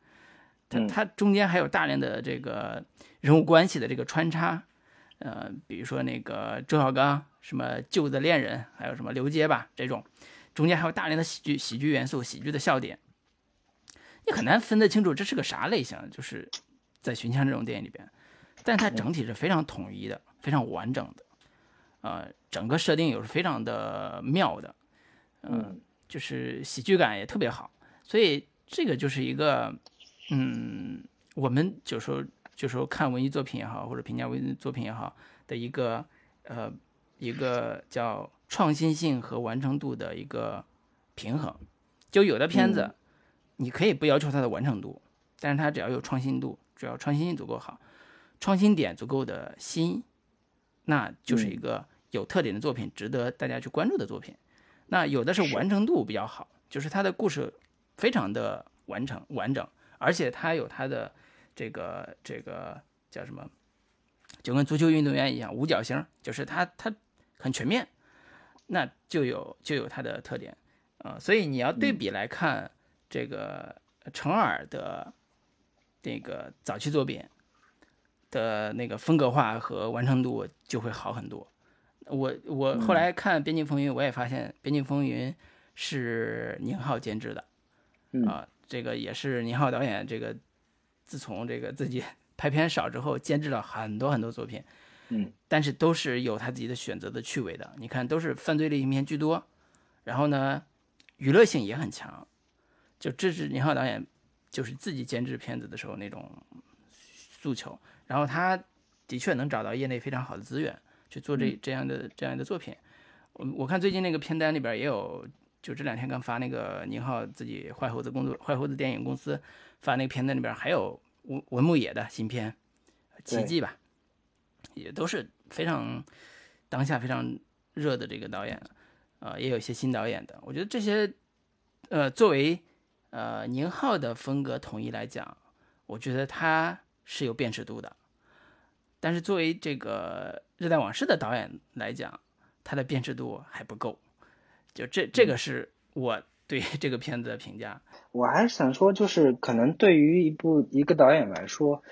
他他中间还有大量的这个人物关系的这个穿插，呃，比如说那个周小刚什么旧的恋人，还有什么刘杰吧这种，中间还有大量的喜剧喜剧元素、喜剧的笑点，你很难分得清楚这是个啥类型。就是在《寻枪》这种电影里边，但它整体是非常统一的、非常完整的，呃，整个设定又是非常的妙的，嗯，就是喜剧感也特别好，所以这个就是一个。嗯，我们就说就说看文艺作品也好，或者评价文艺作品也好的一个呃一个叫创新性和完成度的一个平衡。就有的片子，你可以不要求它的完成度，但是它只要有创新度，只要创新性足够好，创新点足够的新，那就是一个有特点的作品，值得大家去关注的作品。那有的是完成度比较好，就是它的故事非常的完成完整。而且它有它的这个这个叫什么，就跟足球运动员一样，五角星，就是他他很全面，那就有就有他的特点啊。所以你要对比来看这个程耳的这个早期作品的那个风格化和完成度就会好很多。我我后来看《边境风云》，我也发现《边境风云》是宁浩监制的啊。这个也是宁浩导演，这个自从这个自己 拍片少之后，监制了很多很多作品，嗯，但是都是有他自己的选择的趣味的。你看，都是犯罪类型片居多，然后呢，娱乐性也很强。就这是宁浩导演就是自己监制片子的时候那种诉求。然后他的确能找到业内非常好的资源去做这这样的这样的作品。我我看最近那个片单里边也有。就这两天刚发那个宁浩自己坏猴子工作坏猴子电影公司发那个片子里边还有文文牧野的新片奇迹吧，也都是非常当下非常热的这个导演，呃，也有一些新导演的。我觉得这些呃作为呃宁浩的风格统一来讲，我觉得他是有辨识度的，但是作为这个热带往事的导演来讲，他的辨识度还不够。就这，这个是我对这个片子的评价。我还是想说，就是可能对于一部一个导演来说，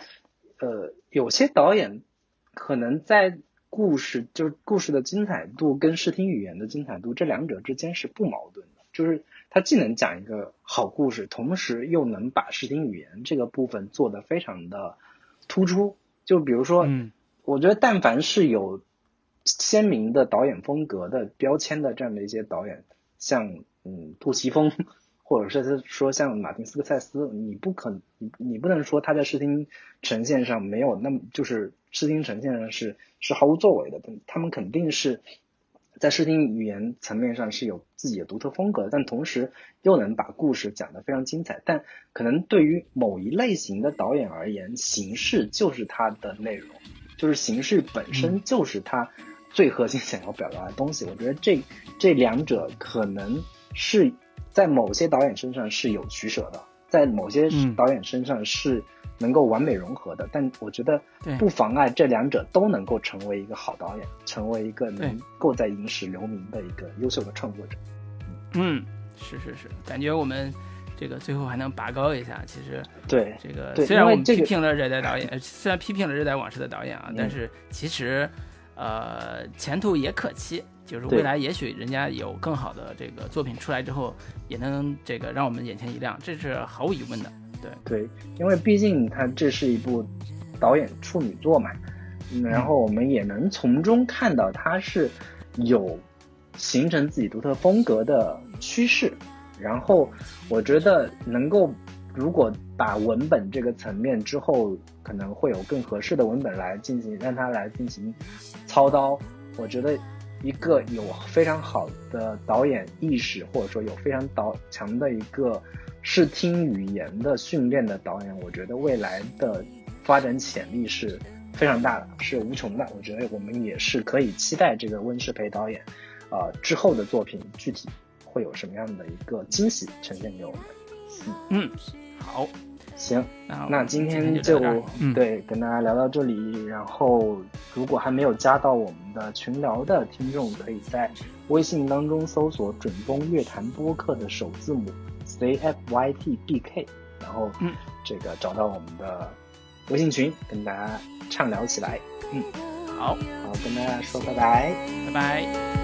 呃，有些导演可能在故事，就是故事的精彩度跟视听语言的精彩度这两者之间是不矛盾的。就是他既能讲一个好故事，同时又能把视听语言这个部分做得非常的突出。就比如说，嗯，我觉得但凡是有。鲜明的导演风格的标签的这样的一些导演，像嗯杜琪峰，或者是说像马丁斯科塞斯，你不可你你不能说他在视听呈现上没有那么就是视听呈现上是是毫无作为的，他们肯定是在视听语言层面上是有自己的独特风格，但同时又能把故事讲得非常精彩。但可能对于某一类型的导演而言，形式就是他的内容，就是形式本身就是他。最核心想要表达的东西，我觉得这这两者可能是在某些导演身上是有取舍的，在某些导演身上是能够完美融合的。但我觉得不妨碍这两者都能够成为一个好导演，成为一个能够在影史留名的一个优秀的创作者。嗯，是是是，感觉我们这个最后还能拔高一下。其实对这个虽然我们批评了热带导演，虽然批评了热带往事的导演啊，但是其实。呃，前途也可期，就是未来也许人家有更好的这个作品出来之后，也能这个让我们眼前一亮，这是毫无疑问的。对对，因为毕竟他这是一部导演处女作嘛，然后我们也能从中看到他是有形成自己独特风格的趋势，然后我觉得能够如果把文本这个层面之后，可能会有更合适的文本来进行，让他来进行操刀。我觉得一个有非常好的导演意识，或者说有非常导强的一个视听语言的训练的导演，我觉得未来的发展潜力是非常大的，是无穷的。我觉得我们也是可以期待这个温世培导演，呃之后的作品具体会有什么样的一个惊喜呈现给我们。嗯。好，行，那今天就对跟大家聊到这里。然后，如果还没有加到我们的群聊的听众，可以在微信当中搜索“准风乐坛播客”的首字母 C F Y T B K，然后嗯，这个找到我们的微信群，跟大家畅聊起来。嗯，好，好，跟大家说拜拜，拜拜。